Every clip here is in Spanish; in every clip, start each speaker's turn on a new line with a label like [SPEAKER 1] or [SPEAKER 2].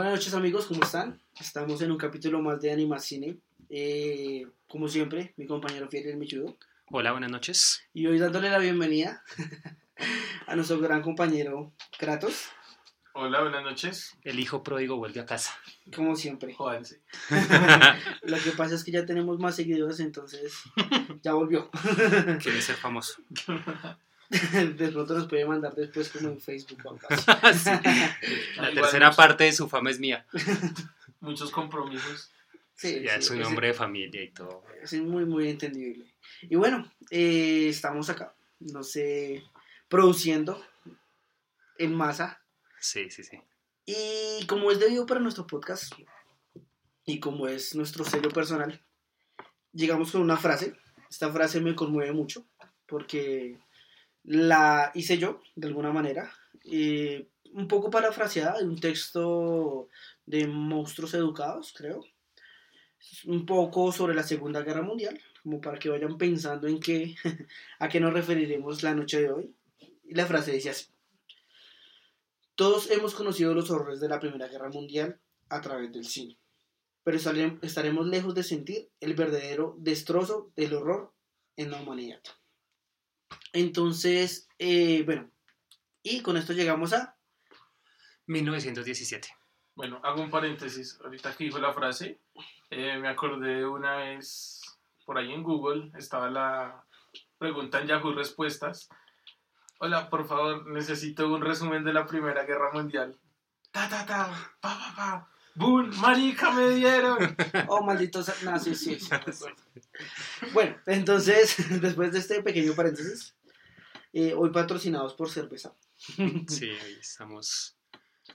[SPEAKER 1] Buenas noches amigos, ¿cómo están? Estamos en un capítulo más de Animacine. Eh, como siempre, mi compañero fiel el Michudo.
[SPEAKER 2] Hola, buenas noches.
[SPEAKER 1] Y hoy dándole la bienvenida a nuestro gran compañero Kratos.
[SPEAKER 3] Hola, buenas noches.
[SPEAKER 2] El hijo pródigo vuelve a casa.
[SPEAKER 1] Como siempre.
[SPEAKER 3] Jódanse.
[SPEAKER 1] Lo que pasa es que ya tenemos más seguidores, entonces ya volvió.
[SPEAKER 2] Quiere ser famoso.
[SPEAKER 1] De pronto nos puede mandar después como en Facebook o algo así.
[SPEAKER 2] Sí. La
[SPEAKER 3] Igual
[SPEAKER 2] tercera
[SPEAKER 3] muchos-
[SPEAKER 2] parte de su fama es mía.
[SPEAKER 3] Muchos compromisos.
[SPEAKER 1] Sí,
[SPEAKER 2] Ya
[SPEAKER 1] sí,
[SPEAKER 2] es un hombre de familia y todo.
[SPEAKER 1] Es muy, muy entendible. Y bueno, eh, estamos acá, no sé, produciendo en masa.
[SPEAKER 2] Sí, sí, sí.
[SPEAKER 1] Y como es debido para nuestro podcast, y como es nuestro sello personal, llegamos con una frase. Esta frase me conmueve mucho, porque la hice yo, de alguna manera, eh, un poco parafraseada de un texto de Monstruos Educados, creo. Un poco sobre la Segunda Guerra Mundial, como para que vayan pensando en qué, a qué nos referiremos la noche de hoy. Y la frase dice así. Todos hemos conocido los horrores de la Primera Guerra Mundial a través del cine, pero estarem- estaremos lejos de sentir el verdadero destrozo del horror en la humanidad. Entonces, eh, bueno, y con esto llegamos a...
[SPEAKER 2] 1917.
[SPEAKER 3] Bueno, hago un paréntesis. Ahorita que dijo la frase, eh, me acordé de una vez por ahí en Google, estaba la pregunta en Yahoo Respuestas. Hola, por favor, necesito un resumen de la Primera Guerra Mundial. Ta, ta, ta, pa, pa, pa. ¡Bum! ¡Marica, me dieron!
[SPEAKER 1] Oh, malditos nazis, sí, sí, recuerdo. Bueno, entonces, después de este pequeño paréntesis, eh, hoy patrocinados por cerveza,
[SPEAKER 2] Sí, hoy estamos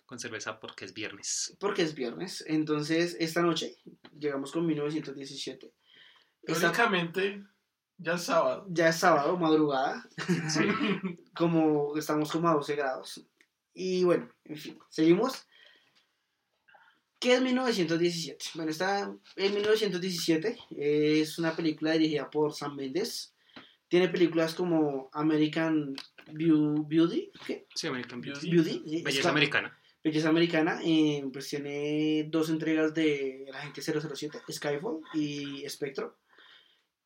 [SPEAKER 2] con cerveza porque es viernes.
[SPEAKER 1] porque es viernes. Entonces, esta noche llegamos con 1917. Esta-
[SPEAKER 3] Teóricamente, ya es sábado.
[SPEAKER 1] ya es sábado, madrugada,
[SPEAKER 2] Sí.
[SPEAKER 1] como estamos como a 12 grados. Y bueno, en fin, seguimos. ¿Qué es 1917? Bueno, está en 1917. Es una película dirigida por Sam Mendes. Tiene películas como American Beau- Beauty. ¿qué?
[SPEAKER 2] Sí, American Beauty.
[SPEAKER 1] Beauty. sí,
[SPEAKER 2] Belleza
[SPEAKER 1] está-
[SPEAKER 2] americana.
[SPEAKER 1] Belleza Americana. eh, pues tiene dos entregas de La Gente 007, Skyfall y Spectro.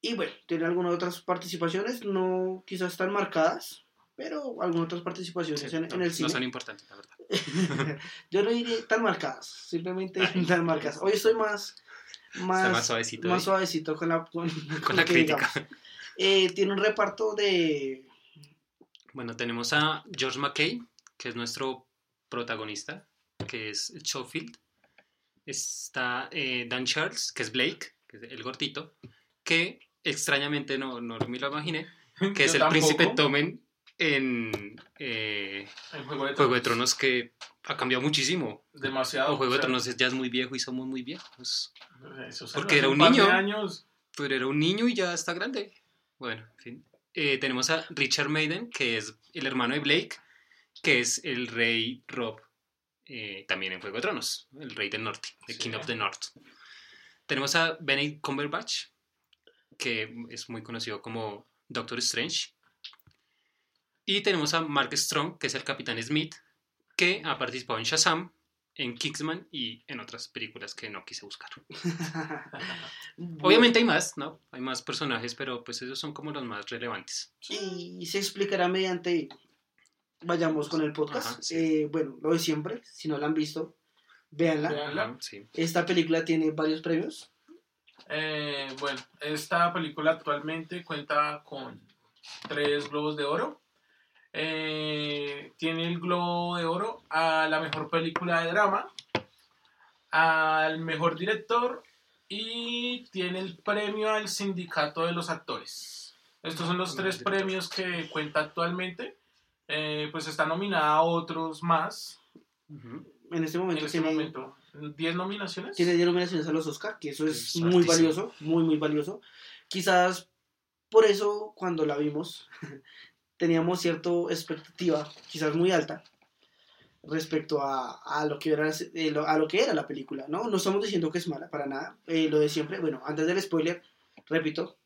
[SPEAKER 1] Y bueno, tiene algunas otras participaciones, no quizás tan marcadas, pero algunas otras participaciones
[SPEAKER 2] Sí,
[SPEAKER 1] en,
[SPEAKER 2] no,
[SPEAKER 1] en el
[SPEAKER 2] no
[SPEAKER 1] cine.
[SPEAKER 2] son importantes, la verdad.
[SPEAKER 1] Yo no diré tan marcadas, simplemente
[SPEAKER 2] Ay,
[SPEAKER 1] tan marcadas. Hoy estoy más, más,
[SPEAKER 2] más suavecito.
[SPEAKER 1] más suavecito con la, con,
[SPEAKER 2] la crítica.
[SPEAKER 1] Eh, tiene un reparto de...
[SPEAKER 2] Bueno, tenemos a George McKay, que es nuestro protagonista, que es Schofield. Está eh, Dan Charles, que es Blake, que es el gordito, que extrañamente no, no me lo imaginé, que es el
[SPEAKER 3] tampoco.
[SPEAKER 2] príncipe Tomen en eh,
[SPEAKER 3] Juego de
[SPEAKER 2] Juego de
[SPEAKER 3] Tronos.
[SPEAKER 2] Que ha cambiado muchísimo.
[SPEAKER 3] Demasiado.
[SPEAKER 2] O Juego
[SPEAKER 3] o
[SPEAKER 2] de Tronos ya es muy viejo y somos muy viejos.
[SPEAKER 3] eso
[SPEAKER 2] porque era un niño.
[SPEAKER 3] años.
[SPEAKER 2] Pero era un niño y ya está grande. Bueno, en fin. Eh, tenemos a Richard Maiden, que es el hermano de Blake, que es el rey Rob, eh, también en Juego de Tronos, el rey del norte,
[SPEAKER 3] Sí.
[SPEAKER 2] King of the North. Tenemos a Benedict Cumberbatch, que es muy conocido como Doctor Strange. Y tenemos a Mark Strong, que es el Capitán Smith, que ha participado en Shazam, en Kingsman y en otras películas que no quise buscar. Obviamente hay más, ¿no? Hay más personajes, pero pues esos son como los más relevantes.
[SPEAKER 1] Y se explicará mediante... Vayamos con el podcast.
[SPEAKER 2] Ajá, sí.
[SPEAKER 1] Eh, bueno, lo de siempre, si no la han visto, véanla.
[SPEAKER 3] Véanla.
[SPEAKER 2] Sí.
[SPEAKER 1] Esta película tiene varios premios.
[SPEAKER 3] Eh, bueno, esta película actualmente cuenta con tres globos de oro. Eh, tiene el globo de oro a la mejor película de drama, al mejor director y tiene el premio al sindicato de los actores. Estos son los tres premios que cuenta actualmente. Eh, pues está nominada a otros más.
[SPEAKER 1] En este
[SPEAKER 3] en
[SPEAKER 1] momento
[SPEAKER 3] este
[SPEAKER 1] tiene,
[SPEAKER 3] momento. ¿10 nominaciones?
[SPEAKER 1] tiene 10 nominaciones a los Oscar, que eso es,
[SPEAKER 2] Es
[SPEAKER 1] muy valioso, muy, muy valioso. Quizás por eso cuando la vimos teníamos cierta expectativa, quizás muy alta, respecto a, a lo que era, eh, lo- a lo que era la película, ¿no? No estamos diciendo que es mala, para nada, eh, lo de siempre. Bueno, antes del spoiler, repito,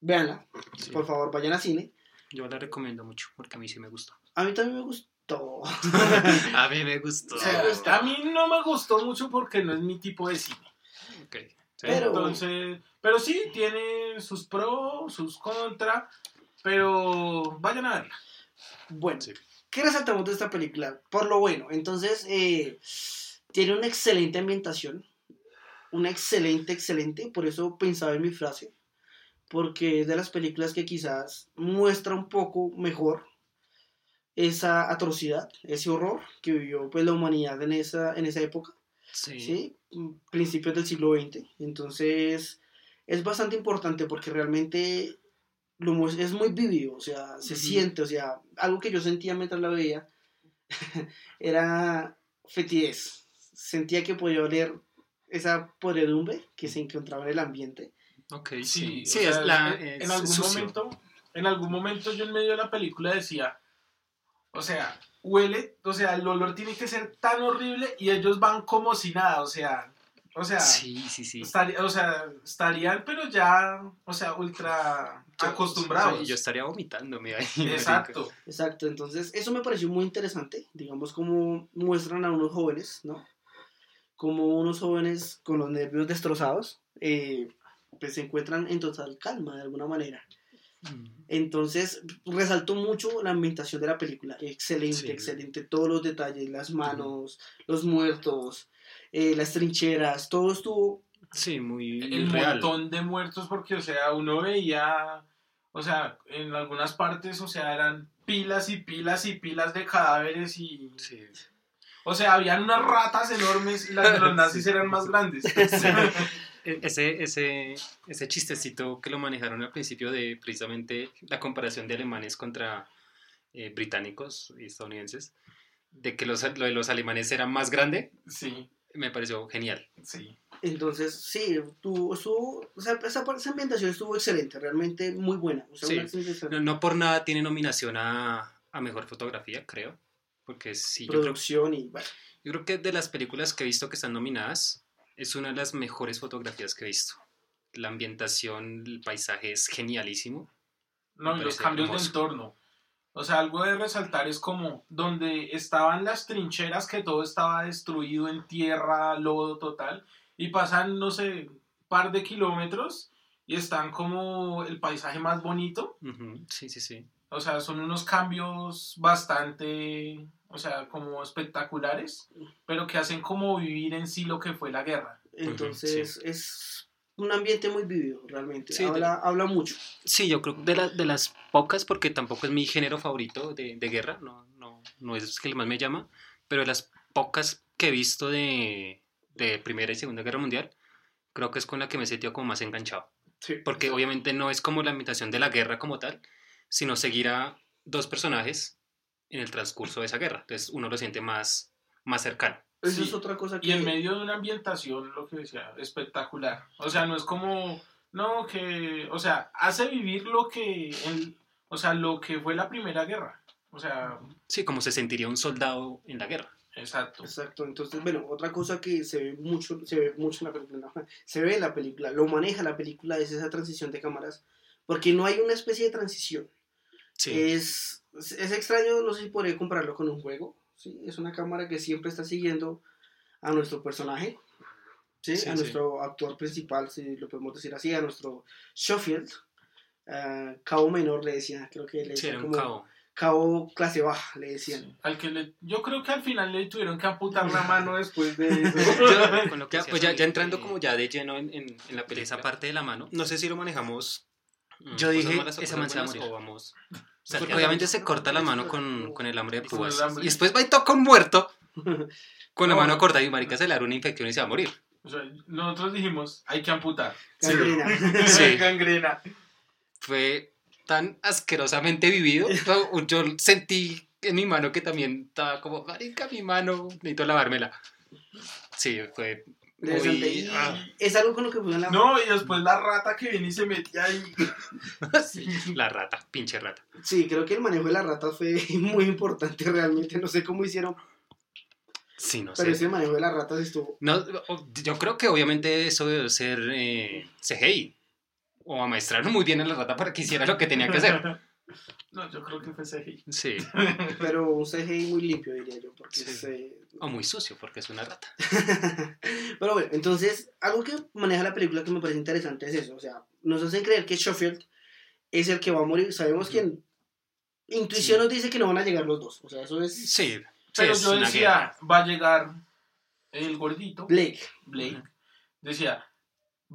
[SPEAKER 1] véanla,
[SPEAKER 2] Sí.
[SPEAKER 1] por favor, vayan a cine.
[SPEAKER 2] Yo la recomiendo mucho porque a mí sí me gustó.
[SPEAKER 1] A mí también me gustó.
[SPEAKER 2] A mí me gustó.
[SPEAKER 1] Sea,
[SPEAKER 3] A mí no me gustó mucho porque no es mi tipo de cine.
[SPEAKER 2] Ok, sí.
[SPEAKER 1] Pero-
[SPEAKER 3] Entonces, pero sí, tiene sus pros, sus contras, pero vayan a verla.
[SPEAKER 1] Bueno,
[SPEAKER 2] Sí.
[SPEAKER 1] ¿qué resaltamos de esta película? Por lo bueno, entonces eh, tiene una excelente ambientación, una excelente, excelente, por eso pensaba en mi frase, porque es de las películas que quizás muestra un poco mejor esa atrocidad, ese horror que vivió pues, la humanidad en esa, en esa época.
[SPEAKER 2] Sí.
[SPEAKER 1] ¿sí? principios del siglo XX. Entonces, es bastante importante porque realmente es muy vivido, o sea, se
[SPEAKER 3] Ujú.
[SPEAKER 1] siente, o sea, algo que yo sentía mientras la veía era fetidez. Sentía que podía oler esa podredumbre que se encontraba en el ambiente.
[SPEAKER 2] Ok,
[SPEAKER 3] Sí,
[SPEAKER 2] sí. Sí,
[SPEAKER 3] sea,
[SPEAKER 2] es la.
[SPEAKER 3] en, en
[SPEAKER 2] es
[SPEAKER 3] algún
[SPEAKER 2] sucio.
[SPEAKER 3] momento, en algún momento yo en medio de la película decía, o sea, huele, o sea, el olor tiene que ser tan horrible y ellos van como si nada, o sea, o sea,
[SPEAKER 2] Sí, sí, sí.
[SPEAKER 3] estaría- o sea, estarían pero ya, o sea, ultra
[SPEAKER 2] Yo-
[SPEAKER 3] acostumbrados.
[SPEAKER 2] sí, Yo estaría vomitándome ahí.
[SPEAKER 3] Exacto.
[SPEAKER 1] Exacto, entonces eso me pareció muy interesante, digamos como muestran a unos jóvenes, ¿no? Como unos jóvenes con los nervios destrozados, eh, pues se encuentran en total calma de alguna manera.
[SPEAKER 2] Mm.
[SPEAKER 1] Entonces resaltó mucho la ambientación de la película, excelente,
[SPEAKER 2] Sí.
[SPEAKER 1] excelente, todos los detalles, las manos, los muertos, eh, las trincheras, todo estuvo,
[SPEAKER 2] Sí, muy
[SPEAKER 3] el
[SPEAKER 2] real.
[SPEAKER 3] montón de muertos porque, o sea, uno veía, o sea, en algunas partes, o sea, eran pilas y pilas y pilas de cadáveres y...
[SPEAKER 2] Sí.
[SPEAKER 3] O sea, habían unas ratas enormes y las de los nazis eran más grandes.
[SPEAKER 2] E- Ese, ese, ese chistecito que lo manejaron al principio de precisamente la comparación de alemanes contra eh, británicos y estadounidenses, de que los, lo de los alemanes era más grande,
[SPEAKER 3] Sí,
[SPEAKER 2] me pareció genial.
[SPEAKER 3] sí.
[SPEAKER 1] entonces sí, tuvo, estuvo, o sea, esa, esa ambientación estuvo excelente, realmente muy buena. O sea,
[SPEAKER 2] Sí. No, no por nada tiene nominación a, a Mejor Fotografía, creo, porque sí, yo creo,
[SPEAKER 1] producción y bueno,
[SPEAKER 2] yo creo que de las películas que he visto que están nominadas, es una de las mejores fotografías que he visto. La ambientación, el paisaje es genialísimo.
[SPEAKER 3] No, los cambios de entorno. O sea, algo de resaltar es como donde estaban las trincheras, que todo estaba destruido en tierra, lodo total, y pasan, no sé, par de kilómetros y están como el paisaje más bonito.
[SPEAKER 2] Sí, sí, sí.
[SPEAKER 3] O sea, son unos cambios bastante, o sea, como espectaculares, pero que hacen como vivir en sí lo que fue la guerra.
[SPEAKER 1] entonces es un ambiente muy vivido, realmente,
[SPEAKER 2] Sí, de-
[SPEAKER 1] habla, habla mucho.
[SPEAKER 2] Sí, yo creo que de, la- de las pocas, porque tampoco es mi género favorito de, de guerra, no, no, no es el que más me llama, pero de las pocas que he visto de, de Primera y Segunda Guerra Mundial, creo que es con la que me he sentido como más enganchado.
[SPEAKER 1] Sí.
[SPEAKER 2] Porque obviamente no es como la imitación de la guerra como tal, sino seguir a dos personajes en el transcurso de esa guerra. Entonces uno lo siente más, más cercano.
[SPEAKER 3] Sí.
[SPEAKER 1] es otra cosa que...
[SPEAKER 3] Y en medio de una ambientación, lo que decía, espectacular. O sea, no es como, no, que, o sea, hace vivir lo que, el- o sea, lo que fue la primera guerra. O sea,
[SPEAKER 2] Sí, como se sentiría un soldado en la guerra.
[SPEAKER 3] exacto.
[SPEAKER 1] Exacto, entonces, bueno, otra cosa que se ve mucho, se ve mucho en la película, no, se ve en la película, lo maneja la película, es esa transición de cámaras, porque no hay una especie de transición.
[SPEAKER 2] Sí.
[SPEAKER 1] Es, es extraño, no sé si podría compararlo con un juego, ¿sí? Es una cámara que siempre está siguiendo a nuestro personaje, ¿sí?
[SPEAKER 2] Sí,
[SPEAKER 1] a
[SPEAKER 2] sí.
[SPEAKER 1] nuestro actor principal, si lo podemos decir así, a nuestro Schofield, ah, cabo menor le decía, creo que le
[SPEAKER 2] Sí,
[SPEAKER 1] decía
[SPEAKER 2] era un
[SPEAKER 1] como
[SPEAKER 2] cabo.
[SPEAKER 1] cabo clase baja, le decían.
[SPEAKER 3] Sí. Al que le, yo creo que al final le tuvieron que amputar la mano después de eso.
[SPEAKER 2] Yo-
[SPEAKER 4] Con lo que
[SPEAKER 2] Ya,
[SPEAKER 4] decía
[SPEAKER 2] pues ya, ya entrando
[SPEAKER 4] eh,
[SPEAKER 2] como ya de lleno en, en, en la película.
[SPEAKER 4] esa parte de la mano.
[SPEAKER 2] No sé si lo manejamos. mm,
[SPEAKER 4] Yo
[SPEAKER 2] cosas
[SPEAKER 4] dije, esa
[SPEAKER 2] cosas
[SPEAKER 4] man se va a
[SPEAKER 2] buenas,
[SPEAKER 4] morir.
[SPEAKER 2] o vamos.
[SPEAKER 4] O sea,
[SPEAKER 2] Porque obviamente se corta la mano con, con el hambre de púas. Y después va y toca un muerto con la
[SPEAKER 3] No.
[SPEAKER 2] mano corta y marica se le da una infección y se va a morir.
[SPEAKER 3] O sea, nosotros dijimos, hay que amputar.
[SPEAKER 1] Gangrena.
[SPEAKER 2] Sí.
[SPEAKER 3] Gangrena.
[SPEAKER 2] Fue tan asquerosamente vivido. Yo, yo sentí en mi mano que también estaba como, marica, mi mano, necesito lavármela. Sí, fue Ah,
[SPEAKER 1] es algo con lo que la
[SPEAKER 3] No, y después la rata que viene y se metía ahí.
[SPEAKER 2] la rata, pinche rata.
[SPEAKER 1] Sí, creo que el manejo de las ratas fue muy importante realmente. No sé cómo hicieron,
[SPEAKER 2] Sí, no
[SPEAKER 1] pero
[SPEAKER 2] sé.
[SPEAKER 1] ese manejo de las ratas estuvo.
[SPEAKER 2] No, yo creo que obviamente eso debe ser eh, CGI. O amaestraron muy bien a la rata para que hiciera lo que tenía que hacer.
[SPEAKER 3] No, yo creo que fue CGI.
[SPEAKER 2] Sí.
[SPEAKER 1] Pero un CGI muy limpio, diría yo, porque
[SPEAKER 2] Sí.
[SPEAKER 1] es,
[SPEAKER 2] O muy sucio, porque es una rata.
[SPEAKER 1] Pero bueno, entonces, algo que maneja la película que me parece interesante es eso. O sea, nos hacen creer que Schofield es el que va a morir. Sabemos que en intuición
[SPEAKER 2] Sí.
[SPEAKER 1] nos dice que no van a llegar los dos. O sea, eso es
[SPEAKER 2] Sí. sí,
[SPEAKER 3] Pero
[SPEAKER 2] es
[SPEAKER 3] yo decía,
[SPEAKER 2] guerra.
[SPEAKER 3] va a llegar el gordito,
[SPEAKER 1] Blake.
[SPEAKER 3] Blake. Decía,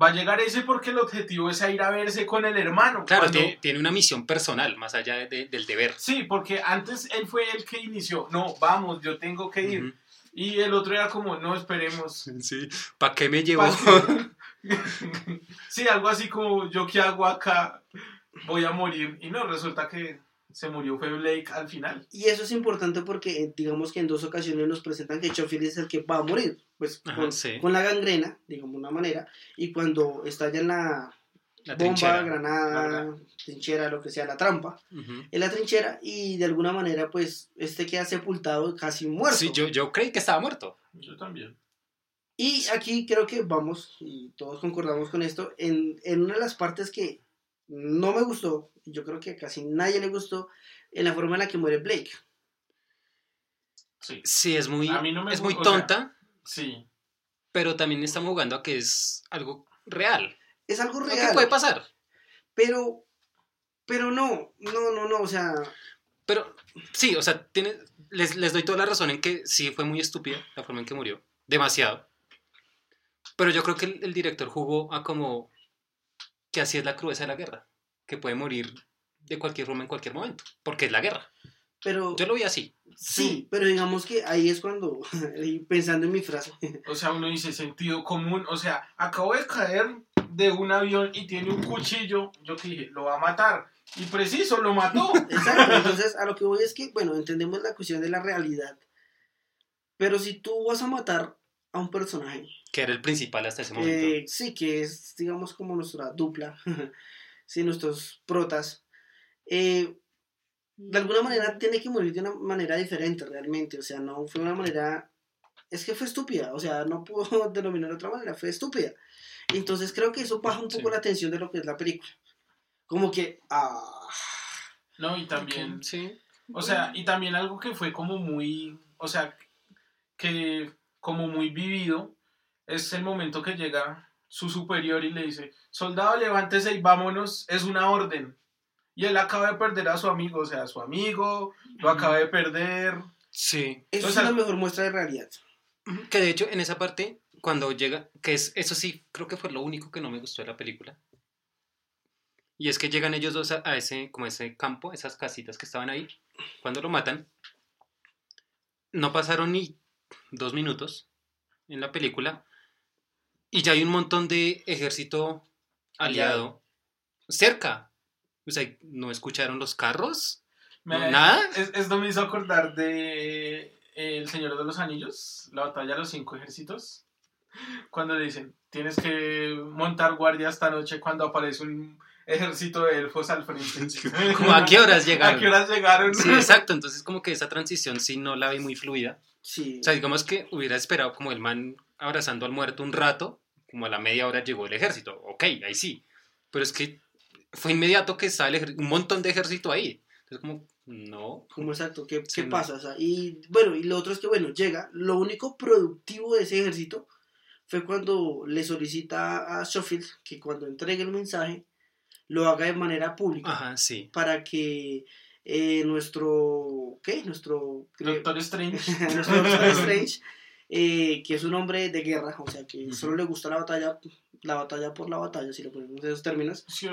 [SPEAKER 3] va a llegar ese porque el objetivo es ir a verse con el hermano.
[SPEAKER 2] Claro,
[SPEAKER 3] Cuando-
[SPEAKER 2] tiene, tiene una misión personal, más allá de- de- del deber.
[SPEAKER 3] Sí, porque antes él fue el que inició. No, vamos, yo tengo que ir. Y el otro era como, no, esperemos.
[SPEAKER 2] Sí. ¿Para qué me llevó?
[SPEAKER 3] Sí, algo así como, yo qué hago acá, voy a morir. Y no, resulta que se murió fue Blake al final.
[SPEAKER 1] Y eso es importante porque, eh, digamos que en dos ocasiones nos presentan que Schofield es el que va a morir. Pues
[SPEAKER 2] Ajá,
[SPEAKER 1] con,
[SPEAKER 2] sí.
[SPEAKER 1] con la gangrena, digamos de una manera. Y cuando estalla en la,
[SPEAKER 2] La
[SPEAKER 1] bomba,
[SPEAKER 2] trinchera.
[SPEAKER 1] granada,
[SPEAKER 3] La
[SPEAKER 1] trinchera, lo que sea, la trampa,
[SPEAKER 2] Ujú.
[SPEAKER 1] en la trinchera. Y de alguna manera, pues, este queda sepultado, casi muerto.
[SPEAKER 2] Sí, yo, yo creí que estaba muerto.
[SPEAKER 3] Yo también.
[SPEAKER 1] Y aquí creo que vamos, y todos concordamos con esto, en, en una de las partes que no me gustó, y yo creo que a casi nadie le gustó, en la forma en la que muere Blake.
[SPEAKER 3] Sí.
[SPEAKER 2] Sí, es muy,
[SPEAKER 3] A mí no me
[SPEAKER 2] es muy
[SPEAKER 3] o sea-
[SPEAKER 2] tonta,
[SPEAKER 3] Sí.
[SPEAKER 2] pero también estamos jugando a que es algo real.
[SPEAKER 1] Es algo
[SPEAKER 2] Lo
[SPEAKER 1] real,
[SPEAKER 2] que puede pasar.
[SPEAKER 1] pero, pero no, no, no, no, o sea,
[SPEAKER 2] Pero sí, o sea, tiene, les, les doy toda la razón en que sí fue muy estúpida la forma en que murió. Demasiado. Pero yo creo que el, el director jugó a como que así es la crudeza de la guerra. Que puede morir de cualquier forma en cualquier momento. Porque es la guerra.
[SPEAKER 1] pero
[SPEAKER 2] Yo lo vi así.
[SPEAKER 1] sí, pero digamos que ahí es cuando, pensando en mi frase,
[SPEAKER 3] O sea, uno dice sentido común. O sea, acabo de caer de un avión y tiene un cuchillo. Yo que dije, lo va a matar. Y preciso, lo mató.
[SPEAKER 1] exacto, entonces a lo que voy es que, bueno, entendemos la cuestión de la realidad, pero si tú vas a matar a un personaje,
[SPEAKER 2] Que era el principal hasta ese momento.
[SPEAKER 1] Eh, sí, que es, digamos, como nuestra dupla, sí, nuestros protas. Eh, de alguna manera tiene que morir de una manera diferente realmente, o sea, no fue una manera, es que fue estúpida, o sea, no puedo denominar de otra manera, fue estúpida. Entonces creo que eso baja un poco
[SPEAKER 2] Sí.
[SPEAKER 1] la atención de lo que es la película. Como que, ah,
[SPEAKER 3] No, y también.
[SPEAKER 2] Sí.
[SPEAKER 3] O sea, y también algo que fue como muy, o sea, que como muy vivido, es el momento que llega su superior y le dice, soldado, levántese y vámonos, es una orden. Y él acaba de perder a su amigo, o sea, a su amigo, lo acaba de perder.
[SPEAKER 2] Sí.
[SPEAKER 1] eso
[SPEAKER 3] O
[SPEAKER 1] es la mejor muestra de realidad.
[SPEAKER 2] Que de hecho, en esa parte, cuando llega, que es, eso sí, creo que fue lo único que no me gustó de la película. Y es que llegan ellos dos a, a ese, como ese campo, esas casitas que estaban ahí. Cuando lo matan, no pasaron ni dos minutos en la película. Y ya hay un montón de ejército aliado cerca. O sea, ¿no escucharon los carros?
[SPEAKER 3] Me-
[SPEAKER 2] No, ¿Nada?
[SPEAKER 3] Es- esto me hizo acordar de El Señor de los Anillos, la batalla de los cinco ejércitos. Cuando le dicen, tienes que montar guardia esta noche cuando aparece un ejército de elfos al frente.
[SPEAKER 2] Como, ¿A qué horas llegaron?
[SPEAKER 3] ¿A qué horas llegaron?
[SPEAKER 2] Sí, exacto. Entonces, como que esa transición sí no la vi muy fluida.
[SPEAKER 1] Sí.
[SPEAKER 2] O sea, digamos que hubiera esperado como el man abrazando al muerto un rato, como a la media hora llegó el ejército. Ok, ahí sí. Pero es que fue inmediato que sale un montón de ejército ahí. Entonces, como, no.
[SPEAKER 1] Como exacto, ¿qué,
[SPEAKER 2] Sí,
[SPEAKER 1] qué
[SPEAKER 2] no.
[SPEAKER 1] pasa? O sea, y bueno, y lo otro es que, bueno, llega, lo único productivo de ese ejército fue cuando le solicita a Schofield que cuando entregue el mensaje lo haga de manera pública
[SPEAKER 2] Ajá, sí.
[SPEAKER 1] para que eh, nuestro, ¿qué? Nuestro,
[SPEAKER 3] Doctor Strange.
[SPEAKER 1] nuestro Doctor Strange, eh, que es un hombre de guerra, o sea, que solo le gusta la batalla, la batalla por la batalla, si lo ponemos en esos términos,
[SPEAKER 3] Sí,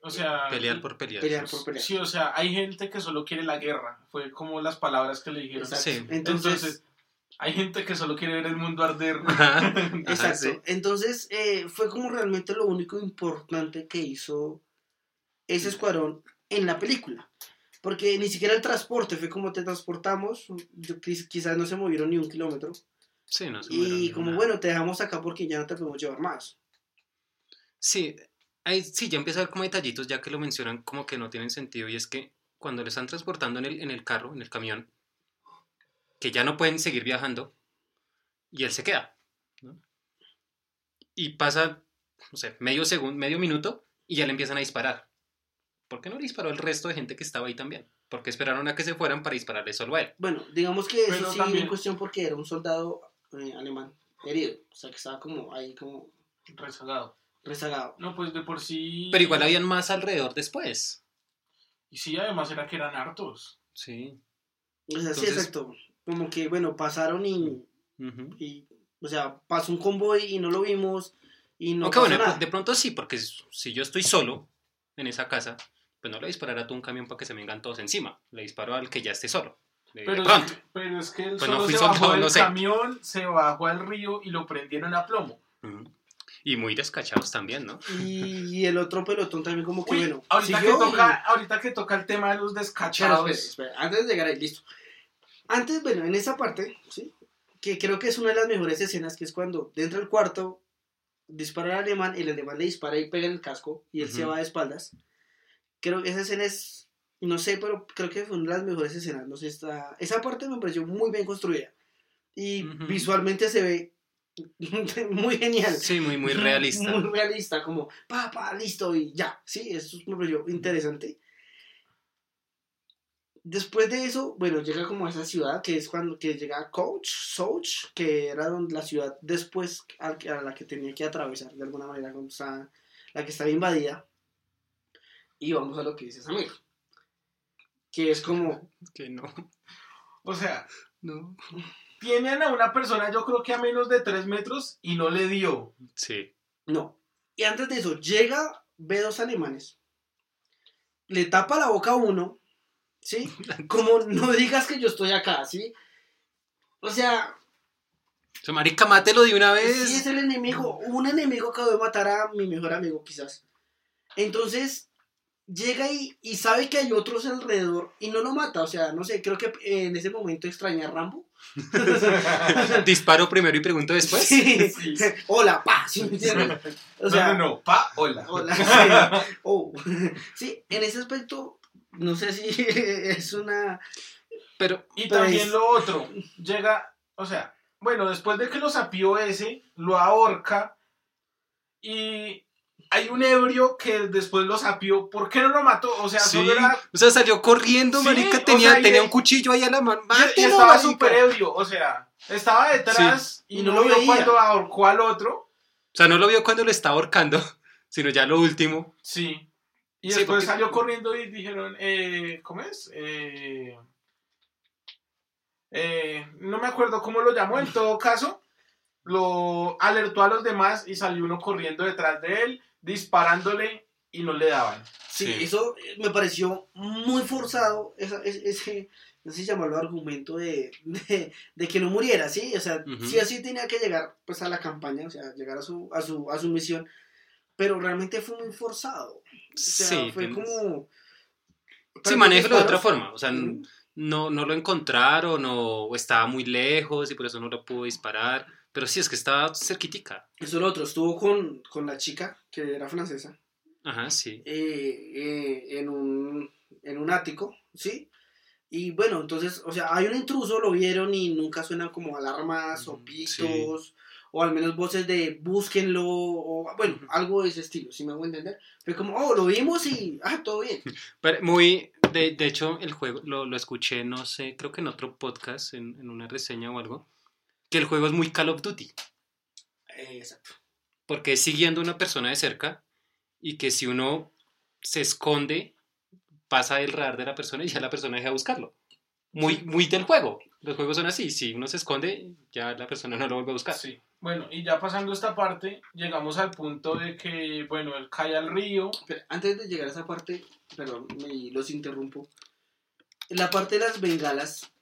[SPEAKER 3] o sea,
[SPEAKER 2] Pelear por pelear.
[SPEAKER 1] pelear por pelear.
[SPEAKER 3] Sí, o sea, hay gente que solo quiere la guerra. Fue como las palabras que le dijeron.
[SPEAKER 1] Exacto.
[SPEAKER 2] Sí.
[SPEAKER 1] Entonces,
[SPEAKER 3] Entonces, hay gente que solo quiere ver el mundo arder.
[SPEAKER 1] Exacto.
[SPEAKER 2] sí.
[SPEAKER 1] Entonces, eh, fue como realmente lo único importante que hizo ese escuadrón en la película. Porque ni siquiera el transporte fue como te transportamos. Yo, quizás no se movieron ni un kilómetro.
[SPEAKER 2] Sí, no se
[SPEAKER 1] Y como
[SPEAKER 2] nada.
[SPEAKER 1] bueno, te dejamos acá porque ya no te podemos llevar más.
[SPEAKER 2] Sí, ahí, sí, ya empieza a ver como detallitos ya que lo mencionan como que no tienen sentido y es que cuando lo están transportando en el, en el carro, en el camión, que ya no pueden seguir viajando y él se queda. ¿no? Y pasa, no sé, medio segundo, medio minuto y ya le empiezan a disparar. ¿por qué no le disparó al resto de gente que estaba ahí también? Porque esperaron a que se fueran para dispararle solo a él.
[SPEAKER 1] Bueno, digamos que eso
[SPEAKER 3] Pero
[SPEAKER 1] sí
[SPEAKER 3] también-
[SPEAKER 1] en cuestión porque era un soldado eh, alemán herido. O sea, que estaba como ahí como
[SPEAKER 3] Rezagado.
[SPEAKER 1] rezagado.
[SPEAKER 3] No, pues de por sí.
[SPEAKER 2] Pero igual habían más alrededor después.
[SPEAKER 3] Y sí, además era que eran hartos.
[SPEAKER 2] Sí.
[SPEAKER 1] O sea, sí, exacto. Como que, bueno, pasaron y, o sea, pasó un convoy y no lo vimos y no pasó
[SPEAKER 2] bueno,
[SPEAKER 1] nada.
[SPEAKER 2] de pronto sí, porque si yo estoy solo en esa casa, pues no le dispararé a todo un camión para que se me vengan todos encima. Le disparo al que ya esté solo.
[SPEAKER 3] Pero, pero es que él
[SPEAKER 2] Pues no
[SPEAKER 3] solo
[SPEAKER 2] fui
[SPEAKER 3] se bajó del
[SPEAKER 2] no sé.
[SPEAKER 3] camión, se bajó al río y lo prendieron a plomo.
[SPEAKER 2] Y muy descachados también, ¿no?
[SPEAKER 1] Y, el otro pelotón también como que,
[SPEAKER 3] Uy,
[SPEAKER 1] bueno,
[SPEAKER 3] ahorita, que
[SPEAKER 1] y-
[SPEAKER 3] toca, ahorita que toca el tema de los descachados.
[SPEAKER 1] espera, espera, antes de llegar ahí, listo. Antes, bueno, en esa parte, ¿sí? Que creo que es una de las mejores escenas, que es cuando dentro del cuarto dispara al alemán, el alemán le dispara y pega en el casco y él se
[SPEAKER 2] Ujú.
[SPEAKER 1] va de espaldas. Creo que esa escena es, no sé, pero creo que fue una de las mejores escenas. No sé, está, esa parte me pareció muy bien construida. Y visualmente se ve muy genial.
[SPEAKER 2] Sí, muy, muy realista.
[SPEAKER 1] Muy realista, como, pa, pa, listo y ya. Sí, eso me pareció interesante. Después de eso, bueno, llega como a esa ciudad que es cuando que llega Coach, Soch, que era donde la ciudad después a, la que tenía que atravesar de alguna manera, cuando estaba- la que estaba invadida. Y vamos a lo que dice Samir. Que es como,
[SPEAKER 2] Que no,
[SPEAKER 3] O sea,
[SPEAKER 2] no.
[SPEAKER 3] tienen a una persona, yo creo que a menos de 3 metros y no le dio.
[SPEAKER 2] Sí.
[SPEAKER 1] no. Y antes de eso, llega, ve dos alemanes, le tapa la boca a uno, ¿sí? Como no digas que yo estoy acá, ¿sí? O sea,
[SPEAKER 2] O sea, marica, mátelo de una vez.
[SPEAKER 1] si es el enemigo, un enemigo acabó de matar a mi mejor amigo, quizás. Entonces, llega y, y sabe que hay otros alrededor y no lo mata. O sea, no sé, creo que eh, en ese momento extraña a Rambo.
[SPEAKER 2] Disparo primero y pregunto después.
[SPEAKER 1] Sí.
[SPEAKER 3] Sí.
[SPEAKER 1] Hola, pa. ¿sí me entiendes? O sea,
[SPEAKER 3] no, no, no, pa, hola.
[SPEAKER 1] Hola. Sí. Oh. Sí, en ese aspecto, no sé si es una.
[SPEAKER 2] Pero,
[SPEAKER 3] Y
[SPEAKER 1] Pues-
[SPEAKER 3] también lo otro, llega, o sea, bueno, después de que lo sapió ese, lo ahorca y hay un ebrio que después lo sapió. ¿Por qué no lo mató? O sea,
[SPEAKER 2] sí.
[SPEAKER 3] solo era...
[SPEAKER 2] O sea, salió corriendo,
[SPEAKER 3] Sí,
[SPEAKER 2] marica.
[SPEAKER 3] o
[SPEAKER 2] Tenía,
[SPEAKER 3] sea,
[SPEAKER 2] tenía un cuchillo ahí a la mano.
[SPEAKER 3] y- estaba súper ebrio, o sea, estaba detrás y,
[SPEAKER 1] Y
[SPEAKER 3] no
[SPEAKER 1] no lo
[SPEAKER 3] vio
[SPEAKER 1] veía.
[SPEAKER 3] cuando ahorcó al otro.
[SPEAKER 2] O sea, no lo vio cuando lo estaba ahorcando, sino ya lo último.
[SPEAKER 3] Sí. Y después
[SPEAKER 2] porque-
[SPEAKER 3] salió corriendo y dijeron, eh, ¿cómo es? Eh, eh, no me acuerdo cómo lo llamó, en todo caso, lo alertó a los demás y salió uno corriendo detrás de él, disparándole y no le daban.
[SPEAKER 1] Sí,
[SPEAKER 2] Sí.
[SPEAKER 1] eso eh, me pareció muy forzado. Esa, es- ese, no sé si llamarlo argumento de, de, de que no muriera, ¿sí? O sea,
[SPEAKER 2] Ujú.
[SPEAKER 1] sí o sí tenía que llegar pues, a la campaña, o sea, llegar a su, a su, a su misión. Pero realmente fue muy forzado. O sea,
[SPEAKER 2] sí,
[SPEAKER 1] fue
[SPEAKER 2] tienes-
[SPEAKER 1] como.
[SPEAKER 2] Sí, manéjalo de otra forma. O sea, no, no lo encontraron o estaba muy lejos y por eso no lo pudo disparar. Pero sí, es que estaba cerquitica.
[SPEAKER 1] Eso es lo otro. Estuvo con, con la chica, que era francesa,
[SPEAKER 2] Ajá, sí.
[SPEAKER 1] eh, eh, en, un, en un ático, ¿sí? Y bueno, entonces, o sea, hay un intruso, lo vieron y nunca suenan como alarmas o pitos, o al menos voces de búsquenlo, o bueno, algo de ese estilo, si me hago entender. Fue como, oh, lo vimos y, ah, todo bien.
[SPEAKER 2] Pero muy, de, de hecho, el juego lo, lo escuché, no sé, creo que en otro podcast, en, en una reseña o algo, que el juego es muy Call of Duty,
[SPEAKER 1] exacto.
[SPEAKER 2] porque es siguiendo a una persona de cerca y que si uno se esconde, pasa el radar de la persona y ya la persona deja de buscarlo. Muy, muy del juego. Los juegos son así, si uno se esconde, ya la persona no lo vuelve a buscar.
[SPEAKER 3] Sí. Bueno, y ya pasando esta parte, llegamos al punto de que, bueno, él cae al río.
[SPEAKER 1] Pero antes de llegar a esa parte, perdón, me los interrumpo. La parte de las bengalas,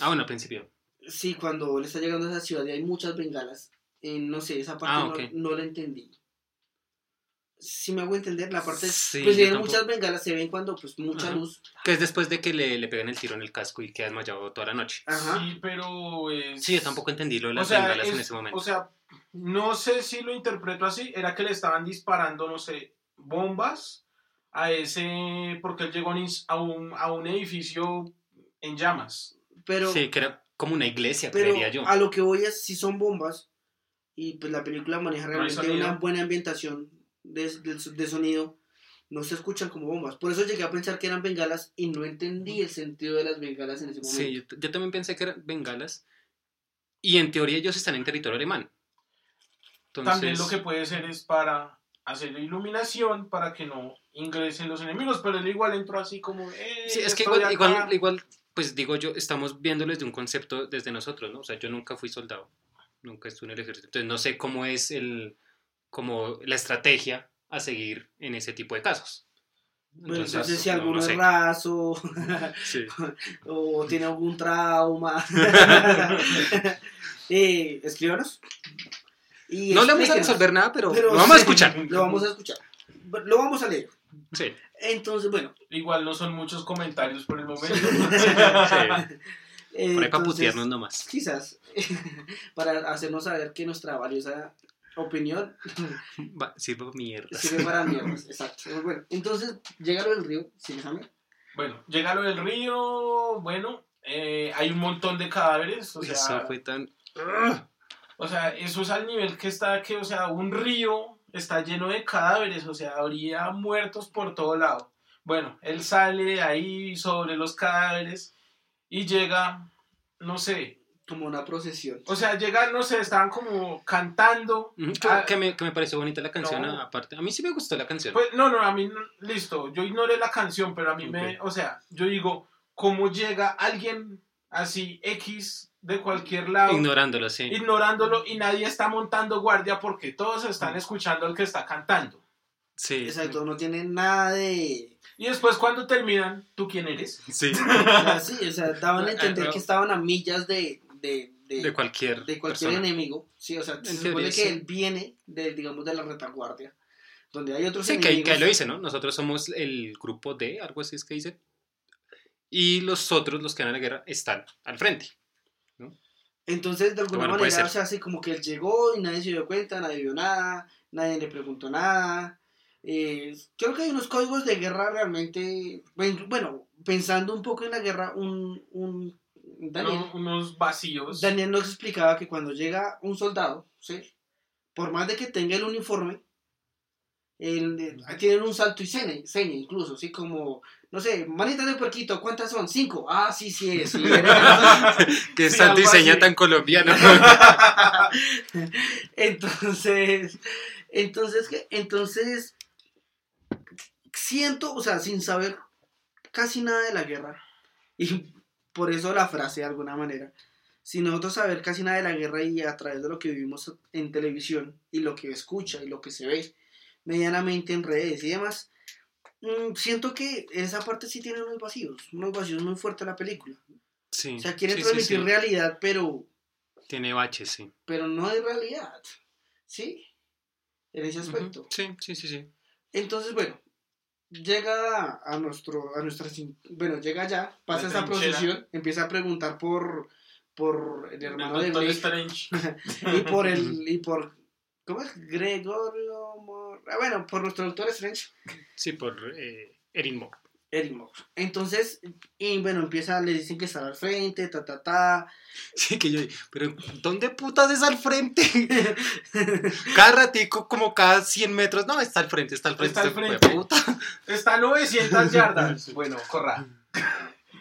[SPEAKER 2] Ah, bueno, al principio.
[SPEAKER 1] Sí, cuando él está llegando a esa ciudad y hay muchas bengalas, eh, no sé, esa parte
[SPEAKER 2] Ah,
[SPEAKER 1] no-
[SPEAKER 2] ok.
[SPEAKER 1] no, la entendí. Si me hago entender, la parte,
[SPEAKER 2] Sí,
[SPEAKER 1] pues
[SPEAKER 2] yo
[SPEAKER 1] hay
[SPEAKER 2] tampoco.
[SPEAKER 1] muchas bengalas, se ven cuando pues mucha
[SPEAKER 2] Ajá.
[SPEAKER 1] luz.
[SPEAKER 2] Que es después de que le, le pegan el tiro en el casco y queda desmayado toda la noche.
[SPEAKER 1] Ajá.
[SPEAKER 3] Sí, pero... es-
[SPEAKER 2] Sí, yo tampoco entendí lo de
[SPEAKER 3] O
[SPEAKER 2] las
[SPEAKER 3] sea,
[SPEAKER 2] bengalas en
[SPEAKER 3] es-
[SPEAKER 2] ese momento.
[SPEAKER 3] o sea, no sé si lo interpreto así, era que le estaban disparando, no sé, bombas a ese, porque él llegó a un, a un, edificio en llamas.
[SPEAKER 1] Pero,
[SPEAKER 2] sí, era como una iglesia,
[SPEAKER 1] pero
[SPEAKER 2] creería yo.
[SPEAKER 1] a lo que voy es, si son bombas, y pues la película maneja
[SPEAKER 3] No
[SPEAKER 1] realmente
[SPEAKER 3] sonido.
[SPEAKER 1] una buena ambientación de, de- de sonido, no se escuchan como bombas. Por eso llegué a pensar que eran bengalas y no entendí el sentido de las bengalas en ese momento.
[SPEAKER 2] Sí, yo, yo también pensé que eran bengalas. Y en teoría ellos están en territorio alemán.
[SPEAKER 3] También lo que puede ser es para hacer iluminación para que no ingresen los enemigos, pero él igual entró así como... Eh,
[SPEAKER 2] Sí, es que igual, igual, igual, pues digo yo, estamos viéndolo desde un concepto desde nosotros, ¿no? O sea, yo nunca fui soldado, nunca estuve en el ejército, entonces no sé cómo es el, como la estrategia a seguir en ese tipo de casos.
[SPEAKER 1] Bueno, entonces, si
[SPEAKER 2] no-
[SPEAKER 1] alguno
[SPEAKER 2] no
[SPEAKER 1] es
[SPEAKER 2] sé.
[SPEAKER 1] raso
[SPEAKER 2] Sí.
[SPEAKER 1] o tiene algún trauma, eh, escríbanos. Y
[SPEAKER 2] No le vamos a resolver nada, pero,
[SPEAKER 1] Pero
[SPEAKER 2] lo vamos a escuchar.
[SPEAKER 1] Lo vamos a escuchar. Lo vamos a leer.
[SPEAKER 2] Sí.
[SPEAKER 1] Entonces, bueno.
[SPEAKER 3] Igual no son muchos comentarios por el momento.
[SPEAKER 2] Sí. Por ahí para
[SPEAKER 1] entonces,
[SPEAKER 2] putearnos nomás.
[SPEAKER 1] Quizás, para hacernos saber que nuestra valiosa opinión
[SPEAKER 2] Va, sirve para mierda.
[SPEAKER 1] sirve para mierdas. Exacto. Bueno, entonces, llega lo del río, ¿sí, Jaime?
[SPEAKER 3] Bueno, llega lo del río, bueno, eh, hay un montón de cadáveres, o sea,
[SPEAKER 2] Eso fue tan...
[SPEAKER 3] o sea, eso es al nivel que está, que, o sea, un río está lleno de cadáveres, o sea, habría muertos por todo lado. Bueno, él sale ahí sobre los cadáveres y llega, no sé,
[SPEAKER 1] Como una procesión.
[SPEAKER 3] o sea, llega, no sé, estaban como cantando.
[SPEAKER 2] Ujú, Que, que me, que me pareció bonita la canción,
[SPEAKER 3] no.
[SPEAKER 2] aparte. A mí sí me gustó la canción.
[SPEAKER 3] Pues no, no, a mí, no- listo, yo ignoré la canción, pero a mí me, o sea, yo digo, ¿cómo llega alguien así X de cualquier lado,
[SPEAKER 2] Ignorándolo, sí.
[SPEAKER 3] ignorándolo y nadie está montando guardia porque todos están escuchando al que está cantando?
[SPEAKER 2] Sí.
[SPEAKER 1] Exacto, no tiene nada de...
[SPEAKER 3] Y después cuando terminan, ¿tú quién eres?
[SPEAKER 2] Sí.
[SPEAKER 1] Así, o sea, daban a entender
[SPEAKER 2] Pero-
[SPEAKER 1] que estaban a millas de, de, de,
[SPEAKER 2] De cualquier,
[SPEAKER 1] de cualquier
[SPEAKER 2] persona.
[SPEAKER 1] enemigo. Sí, o sea, se supone
[SPEAKER 2] teoría,
[SPEAKER 1] que
[SPEAKER 2] sí.
[SPEAKER 1] él viene, de, digamos, de la retaguardia. Donde hay otros
[SPEAKER 2] Sí, que,
[SPEAKER 1] enemigos.
[SPEAKER 2] que lo dice, ¿no? Nosotros somos el grupo D, algo así es que dice. Y los otros, los que van a la guerra, están al frente.
[SPEAKER 1] Entonces, de alguna
[SPEAKER 2] Bueno,
[SPEAKER 1] manera, o sea, así como que él llegó y nadie se dio cuenta, nadie vio nada, nadie le preguntó nada. Eh, creo que hay unos códigos de guerra realmente. Bueno, pensando un poco en la guerra, un, un Daniel,
[SPEAKER 3] No, unos vacíos.
[SPEAKER 1] Daniel nos explicaba que cuando llega un soldado, ¿sí? por más de que tenga el uniforme, el, eh, tienen un salto y seña, seña incluso, ¿sí? Como, no sé, manitas de puerquito, ¿cuántas son? Cinco. Ah, sí, sí, es. sí.
[SPEAKER 2] Que
[SPEAKER 3] Sí,
[SPEAKER 2] es
[SPEAKER 3] algo
[SPEAKER 2] diseña tan colombiano.
[SPEAKER 1] entonces, entonces, ¿qué? Entonces, siento, o sea, sin saber casi nada de la guerra, y por eso la frase de alguna manera, sin nosotros saber casi nada de la guerra y a través de lo que vivimos en televisión y lo que escucha y lo que se ve medianamente en redes y demás, siento que esa parte sí tiene unos vacíos, unos vacíos muy fuertes la película.
[SPEAKER 2] Sí.
[SPEAKER 1] O sea, quiere
[SPEAKER 2] sí,
[SPEAKER 1] transmitir
[SPEAKER 2] sí.
[SPEAKER 1] realidad, pero
[SPEAKER 2] Tiene baches, sí.
[SPEAKER 1] pero no de realidad. ¿Sí? En ese aspecto.
[SPEAKER 2] Sí, sí, sí, sí.
[SPEAKER 1] Entonces, bueno, llega a nuestro, a nuestra, bueno, llega allá, pasa esa procesión, empieza a preguntar por, por el
[SPEAKER 3] El
[SPEAKER 1] hermano de Blake y por el, y por, ¿cómo es? Gregorio, Bueno, por nuestro doctor Strange,
[SPEAKER 2] Sí, por eh, Erin Moore.
[SPEAKER 1] Eric Moore. Entonces, y bueno, empieza, le dicen que está al frente, ta, ta, ta,
[SPEAKER 2] Sí, que yo pero ¿dónde putas es al frente? cada ratico, como cada 100 metros. No, está al frente, está al frente.
[SPEAKER 3] Está al
[SPEAKER 2] este
[SPEAKER 3] frente.
[SPEAKER 2] puta.
[SPEAKER 3] Está a 900 yardas. Bueno, corra.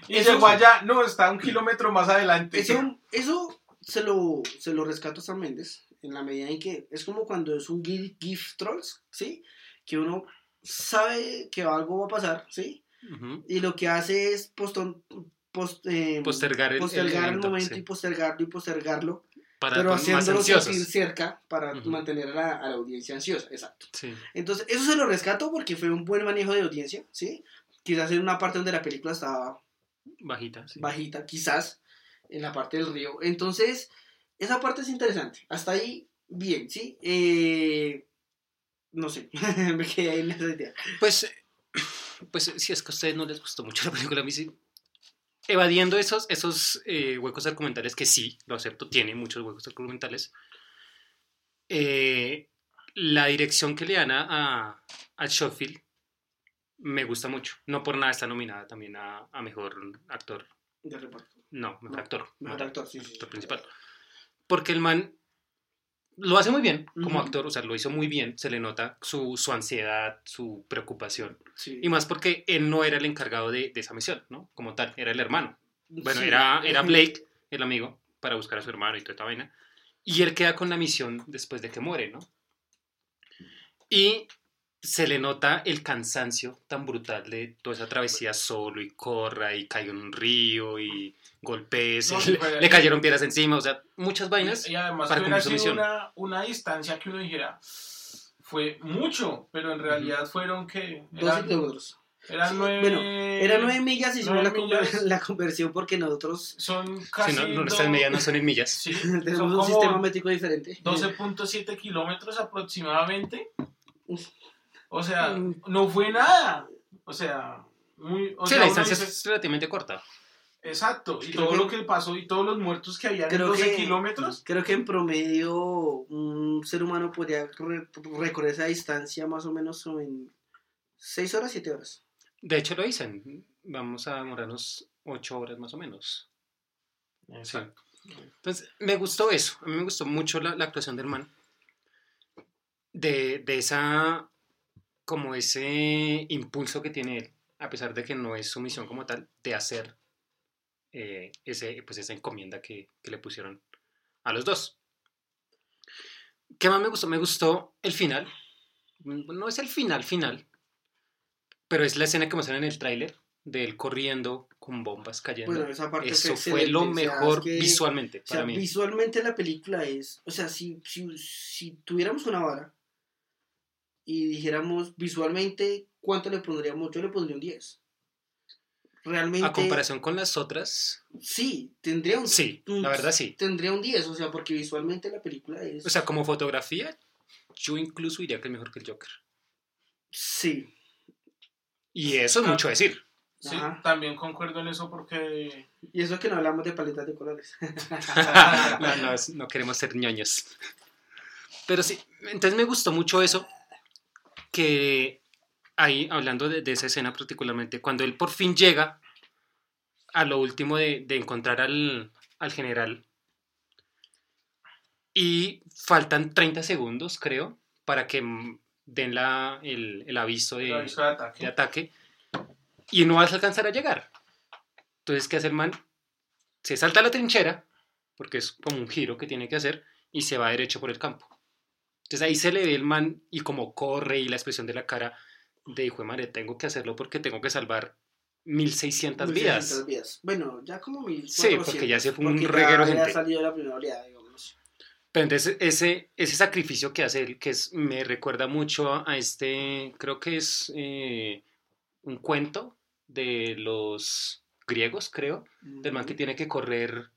[SPEAKER 3] Y
[SPEAKER 1] Eso-
[SPEAKER 3] llegó allá, no, está un kilómetro más adelante.
[SPEAKER 1] Eso, eso se lo, se lo rescato a Sam Mendes en la medida en que es como cuando es un GIF, GIF Trolls, ¿sí? Que uno sabe que algo va a pasar, ¿sí?
[SPEAKER 2] Ujú.
[SPEAKER 1] Y lo que hace es post- eh,
[SPEAKER 2] Postergar el- el
[SPEAKER 1] postergar el,
[SPEAKER 2] evento,
[SPEAKER 1] momento
[SPEAKER 2] sí.
[SPEAKER 1] y postergarlo y postergarlo,
[SPEAKER 2] Para
[SPEAKER 1] pero haciéndolo sentir cerca para
[SPEAKER 2] Ujú.
[SPEAKER 1] mantener a la, a la audiencia ansiosa, exacto.
[SPEAKER 2] Sí.
[SPEAKER 1] Entonces, eso se lo rescato porque fue un buen manejo de audiencia, ¿sí? Quizás en una parte donde la película estaba
[SPEAKER 2] Bajita, sí.
[SPEAKER 1] bajita, quizás, en la parte del río. Entonces, esa parte es interesante. Hasta ahí, bien, ¿sí? Eh, no sé, me quedé ahí en esa idea.
[SPEAKER 2] Pues, pues si es que a ustedes no les gustó mucho la película, a mí sí. Evadiendo esos, esos eh, huecos argumentales, que sí, lo acepto, tiene muchos huecos argumentales. eh, la dirección que le dan a, a, Schofield me gusta mucho. No por nada está nominada también a, a mejor actor.
[SPEAKER 1] De reparto.
[SPEAKER 2] No, mejor
[SPEAKER 1] No,
[SPEAKER 2] actor.
[SPEAKER 1] Mejor actor, sí, sí. sí.
[SPEAKER 2] actor principal. Porque el man lo hace muy bien como actor, o sea, lo hizo muy bien, se le nota su, su ansiedad, su preocupación.
[SPEAKER 1] Sí.
[SPEAKER 2] Y más porque él no era el encargado de, de esa misión, ¿no? Como tal, era el hermano. Bueno,
[SPEAKER 1] Sí,
[SPEAKER 2] era, era. Blake, el amigo, para buscar a su hermano y toda esta vaina. Y él queda con la misión después de que muere, ¿no? Y se le nota el cansancio tan brutal de toda esa travesía solo y corra y caiga en un río y golpes,
[SPEAKER 3] No,
[SPEAKER 2] y le, cayeron piedras encima, o sea, muchas vainas.
[SPEAKER 3] Y además
[SPEAKER 2] para
[SPEAKER 3] hubiera sido una, una distancia que uno dijera, fue mucho, pero en realidad fueron que...
[SPEAKER 1] 12
[SPEAKER 3] Eran,
[SPEAKER 1] kilómetros.
[SPEAKER 3] eran
[SPEAKER 1] Sí,
[SPEAKER 3] nueve...
[SPEAKER 1] bueno, Era 9 millas y hicimos
[SPEAKER 3] nueve
[SPEAKER 1] la, conver-
[SPEAKER 3] millas.
[SPEAKER 1] la conversión porque nosotros
[SPEAKER 3] Son
[SPEAKER 2] Si
[SPEAKER 3] casi...
[SPEAKER 2] no, no, nuestras no son en millas.
[SPEAKER 3] Sí,
[SPEAKER 1] tenemos
[SPEAKER 3] son
[SPEAKER 1] un sistema métrico diferente.
[SPEAKER 3] 12.7 kilómetros aproximadamente. O sea,
[SPEAKER 1] Mm.
[SPEAKER 3] no fue nada. O sea, muy... O
[SPEAKER 2] sí,
[SPEAKER 3] sea,
[SPEAKER 2] la distancia
[SPEAKER 3] dice-
[SPEAKER 2] es relativamente corta.
[SPEAKER 3] Exacto, y
[SPEAKER 1] Creo
[SPEAKER 3] todo
[SPEAKER 1] que-
[SPEAKER 3] lo que pasó y todos los muertos que habían en
[SPEAKER 1] Creo
[SPEAKER 3] 12
[SPEAKER 1] que,
[SPEAKER 3] kilómetros.
[SPEAKER 1] creo que en promedio un ser humano podría re- recorrer esa distancia más o menos en 6 horas, 7 horas.
[SPEAKER 2] De hecho, lo dicen. Vamos a demorarnos ocho horas más o menos.
[SPEAKER 3] Exacto.
[SPEAKER 2] Entonces, me gustó eso. A mí me gustó mucho la, la actuación del man. De, de esa. Como ese impulso que tiene él, a pesar de que no es su misión como tal, de hacer eh, ese, pues esa encomienda que, que le pusieron a los dos. ¿Qué más me gustó? Me gustó el final. No es el final, final. Pero es la escena que muestran en el tráiler de él corriendo con bombas cayendo.
[SPEAKER 1] Bueno, esa parte
[SPEAKER 2] Eso
[SPEAKER 1] fue
[SPEAKER 2] lo
[SPEAKER 1] excelente, o sea,
[SPEAKER 2] mejor
[SPEAKER 1] es que-
[SPEAKER 2] visualmente
[SPEAKER 1] O sea,
[SPEAKER 2] para mí.
[SPEAKER 1] visualmente la película es, o sea, si, si, si tuviéramos una vara y dijéramos visualmente cuánto le pondríamos, yo le pondría un 10. Realmente,
[SPEAKER 2] A comparación con las otras,
[SPEAKER 1] sí, tendría un,
[SPEAKER 2] sí,
[SPEAKER 1] un-
[SPEAKER 2] la verdad sí.
[SPEAKER 1] Tendría un 10, o sea, porque visualmente la película es...
[SPEAKER 2] O sea, como fotografía, yo incluso diría que es mejor que el Joker.
[SPEAKER 1] sí,
[SPEAKER 2] Y eso es mucho decir.
[SPEAKER 3] Sí,
[SPEAKER 1] Ajá.
[SPEAKER 3] también concuerdo en eso porque
[SPEAKER 1] y eso que no hablamos de paletas de colores.
[SPEAKER 2] no, no, es- no queremos ser ñoños. Pero sí, entonces me gustó mucho eso, que ahí, hablando de, de esa escena particularmente, cuando él por fin llega a lo último de, de encontrar al, al general y faltan 30 segundos, creo, para que den la, el, el aviso de,
[SPEAKER 3] el aviso de ataque.
[SPEAKER 2] de ataque y no vas a alcanzar a llegar. Entonces, ¿qué hace el man? Se salta a la trinchera, porque es como un giro que tiene que hacer, y se va derecho por el campo. Entonces ahí se le ve el man y como corre y la expresión de la cara de hijo de madre, tengo que hacerlo porque tengo que salvar 1600 vidas.
[SPEAKER 1] 1600 vidas. Bueno, ya como 1400.
[SPEAKER 2] Sí, porque ya se fue un reguero gente.
[SPEAKER 1] salido la primera oleada, digamos.
[SPEAKER 2] Pero entonces ese, ese sacrificio que hace él, que es, me recuerda mucho a este, creo que es eh, un cuento de los griegos, creo, del man que tiene que correr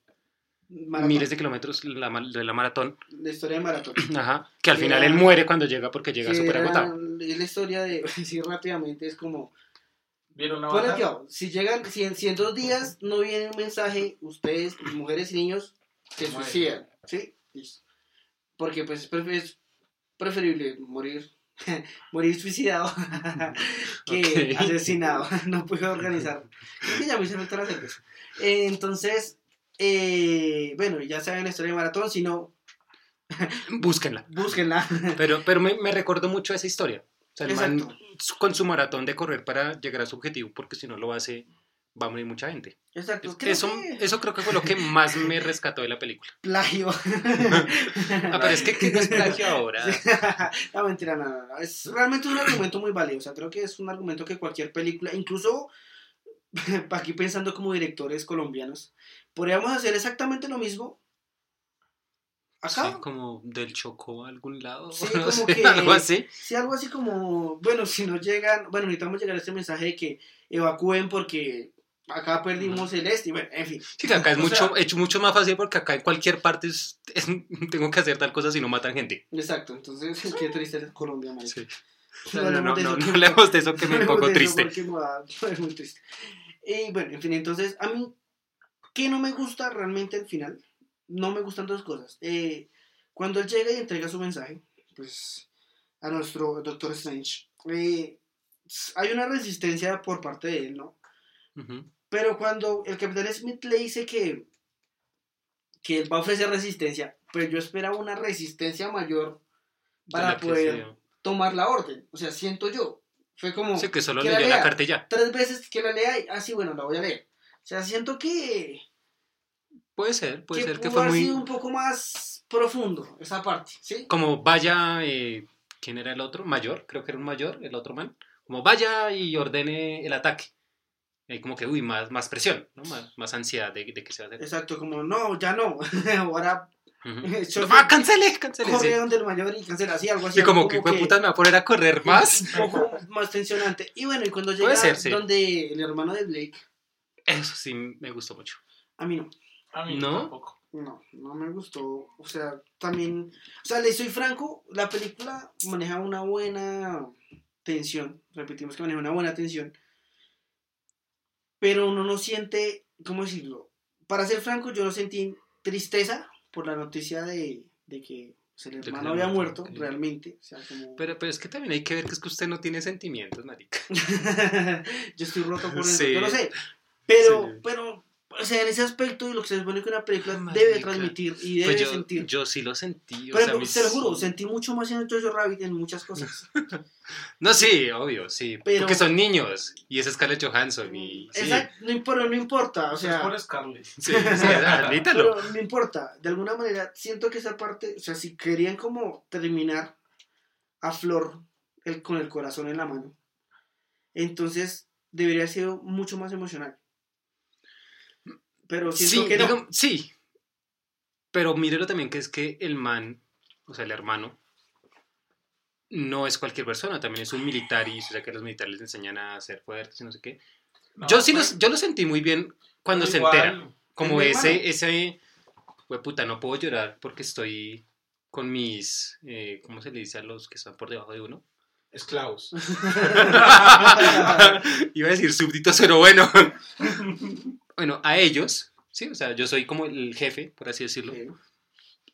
[SPEAKER 1] Maratón.
[SPEAKER 2] miles de kilómetros la, de la maratón,
[SPEAKER 1] La historia de Maratón.
[SPEAKER 2] Ajá, que al
[SPEAKER 1] Que
[SPEAKER 2] final
[SPEAKER 1] era-
[SPEAKER 2] él muere cuando llega porque llega súper agotado.
[SPEAKER 1] Es la historia de, sí, rápidamente, es como,
[SPEAKER 3] ¿Vieron la
[SPEAKER 1] cuidado, si llegan, si en, si en dos días no viene un mensaje, ustedes, mujeres y niños, se suicidan, ¿sí? Porque pues es pref- es preferible morir, morir suicidado que asesinado, no puedo organizar. Creo que ya me hice falta la cerveza. Eh, entonces, eh, bueno, ya saben la historia de Maratón, si no,
[SPEAKER 2] Búsquenla.
[SPEAKER 1] búsquenla.
[SPEAKER 2] Pero, pero me, me recordó mucho esa historia. O sea, el man con su maratón de correr para llegar a su objetivo, porque si no lo hace, va a morir mucha gente.
[SPEAKER 1] Exacto.
[SPEAKER 2] Es-
[SPEAKER 1] creo
[SPEAKER 2] Eso,
[SPEAKER 1] que-
[SPEAKER 2] eso creo que fue lo que más me rescató de la película.
[SPEAKER 1] plagio.
[SPEAKER 2] Ah, pero es que ¿qué no es plagio ahora.
[SPEAKER 1] no, mentira, no, no, no. Es realmente un argumento muy válido. O sea, creo que es un argumento que cualquier película, incluso aquí pensando como directores colombianos, podríamos hacer exactamente lo mismo acá.
[SPEAKER 2] Sí, como del Chocó a algún lado.
[SPEAKER 1] Sí, como
[SPEAKER 2] sé,
[SPEAKER 1] que-
[SPEAKER 2] algo así.
[SPEAKER 1] Sí, algo así como, bueno, si no llegan, bueno, necesitamos llegar a este mensaje de que evacúen porque acá perdimos el este, bueno, en fin.
[SPEAKER 2] Sí, que acá es
[SPEAKER 3] O
[SPEAKER 2] mucho,
[SPEAKER 3] sea-
[SPEAKER 2] hecho mucho más fácil porque acá en cualquier parte es- es- tengo que hacer tal cosa si no matan gente.
[SPEAKER 1] Exacto, entonces, qué triste es Colombia.
[SPEAKER 2] Sí.
[SPEAKER 1] No
[SPEAKER 2] No, no,
[SPEAKER 1] hablemos
[SPEAKER 2] no,
[SPEAKER 1] de eso,
[SPEAKER 2] no,
[SPEAKER 1] que
[SPEAKER 2] no
[SPEAKER 1] me-
[SPEAKER 2] hablemos de eso que me
[SPEAKER 1] Hablemos
[SPEAKER 2] pongo
[SPEAKER 1] de eso
[SPEAKER 2] triste.
[SPEAKER 1] porque me va- es muy triste. Y bueno, en fin, entonces, a mí, ¿qué no me gusta realmente al final? No me gustan dos cosas. Eh, cuando él llega y entrega su mensaje, pues, a nuestro Doctor Strange, eh, hay una resistencia por parte de él, ¿no?
[SPEAKER 2] Ujú.
[SPEAKER 1] Pero cuando el Capitán Smith le dice que, que él va a ofrecer resistencia, pues yo esperaba una resistencia mayor para poder tomar la orden. O sea, siento yo. Fue como
[SPEAKER 2] Sí, que solo
[SPEAKER 1] que
[SPEAKER 2] leyó la
[SPEAKER 1] lea.
[SPEAKER 2] carta y ya.
[SPEAKER 1] tres veces que la lea y, ah, sí, bueno, la voy a leer. O sea, siento que,
[SPEAKER 2] Puede ser, puede
[SPEAKER 1] que
[SPEAKER 2] ser que fue muy...
[SPEAKER 1] sido un poco más profundo esa parte, ¿sí?
[SPEAKER 2] Como vaya... eh, ¿Quién era el otro? Mayor, creo que era un mayor, el otro man. Como vaya y ordene el ataque. Hay como que, uy, más, más presión, ¿no? Más, más ansiedad de, de que se va a hacer.
[SPEAKER 1] Exacto, como, no, ya no. Ahora
[SPEAKER 2] Ujú.
[SPEAKER 1] Yo-
[SPEAKER 2] ¡Ah, cancele, cancele! sí.
[SPEAKER 1] corre donde el mayor y cancela así, algo así.
[SPEAKER 2] Y como
[SPEAKER 1] algo
[SPEAKER 2] que, "Jue puta, me va a poner a correr más.
[SPEAKER 1] un poco más tensionante. Y bueno, y cuando llega
[SPEAKER 2] ser, sí.
[SPEAKER 1] donde el hermano de Blake,
[SPEAKER 2] Eso sí me gustó mucho.
[SPEAKER 1] a mí no.
[SPEAKER 3] A mí
[SPEAKER 2] ¿No?
[SPEAKER 3] tampoco.
[SPEAKER 1] No, no me gustó. O sea, también. O sea, le soy franco, la película maneja una buena tensión. Repetimos que maneja una buena tensión. Pero uno no siente. ¿Cómo decirlo? Para ser franco, yo no sentí tristeza por la noticia de, de que pues, el hermano había muerto, realmente. O sea, como.
[SPEAKER 2] Pero, pero es que también hay que ver que es que usted no tiene sentimientos, marica.
[SPEAKER 1] yo estoy roto por eso,
[SPEAKER 2] Sí.
[SPEAKER 1] yo lo sé. Pero,
[SPEAKER 2] Sí.
[SPEAKER 1] pero, o sea, en ese aspecto y lo que se supone que una película
[SPEAKER 2] Marica.
[SPEAKER 1] debe transmitir y debe
[SPEAKER 2] Pues yo,
[SPEAKER 1] sentir.
[SPEAKER 2] yo sí lo sentí. o
[SPEAKER 1] Por
[SPEAKER 2] sea,
[SPEAKER 1] ejemplo,
[SPEAKER 2] mis-
[SPEAKER 1] te lo juro, sentí mucho más en el Jojo Rabbit en muchas cosas.
[SPEAKER 2] No, sí, obvio, sí.
[SPEAKER 1] Pero-
[SPEAKER 2] Porque son niños. Y es Scarlett Johansson. Y, sí.
[SPEAKER 1] Exacto, no, pero no importa, o
[SPEAKER 3] es
[SPEAKER 1] sea,
[SPEAKER 3] por Scarlett.
[SPEAKER 2] Sí, sí, admítalo.
[SPEAKER 1] pero no importa, de alguna manera siento que esa parte, o sea, si querían como terminar a flor el, con el corazón en la mano, entonces debería haber sido mucho más emocional. Pero siento
[SPEAKER 2] Sí,
[SPEAKER 1] que no.
[SPEAKER 2] digam- sí. Pero mírelo también que es que el man, o sea, el hermano, no es cualquier persona, también es un militar y o sea que los militares les enseñan a ser fuertes y no sé qué.
[SPEAKER 3] No,
[SPEAKER 2] yo sí
[SPEAKER 3] pues,
[SPEAKER 2] los, yo lo sentí muy bien cuando se
[SPEAKER 3] igual,
[SPEAKER 2] entera. Como
[SPEAKER 1] Es
[SPEAKER 2] ese, ese, pues puta, no puedo llorar porque estoy con mis, eh, ¿cómo se le dice a los que están por debajo de uno?
[SPEAKER 3] Esclavos.
[SPEAKER 2] Iba a decir súbditos, pero bueno. bueno, a ellos, sí, o sea, yo soy como el jefe, por así decirlo.
[SPEAKER 1] Sí.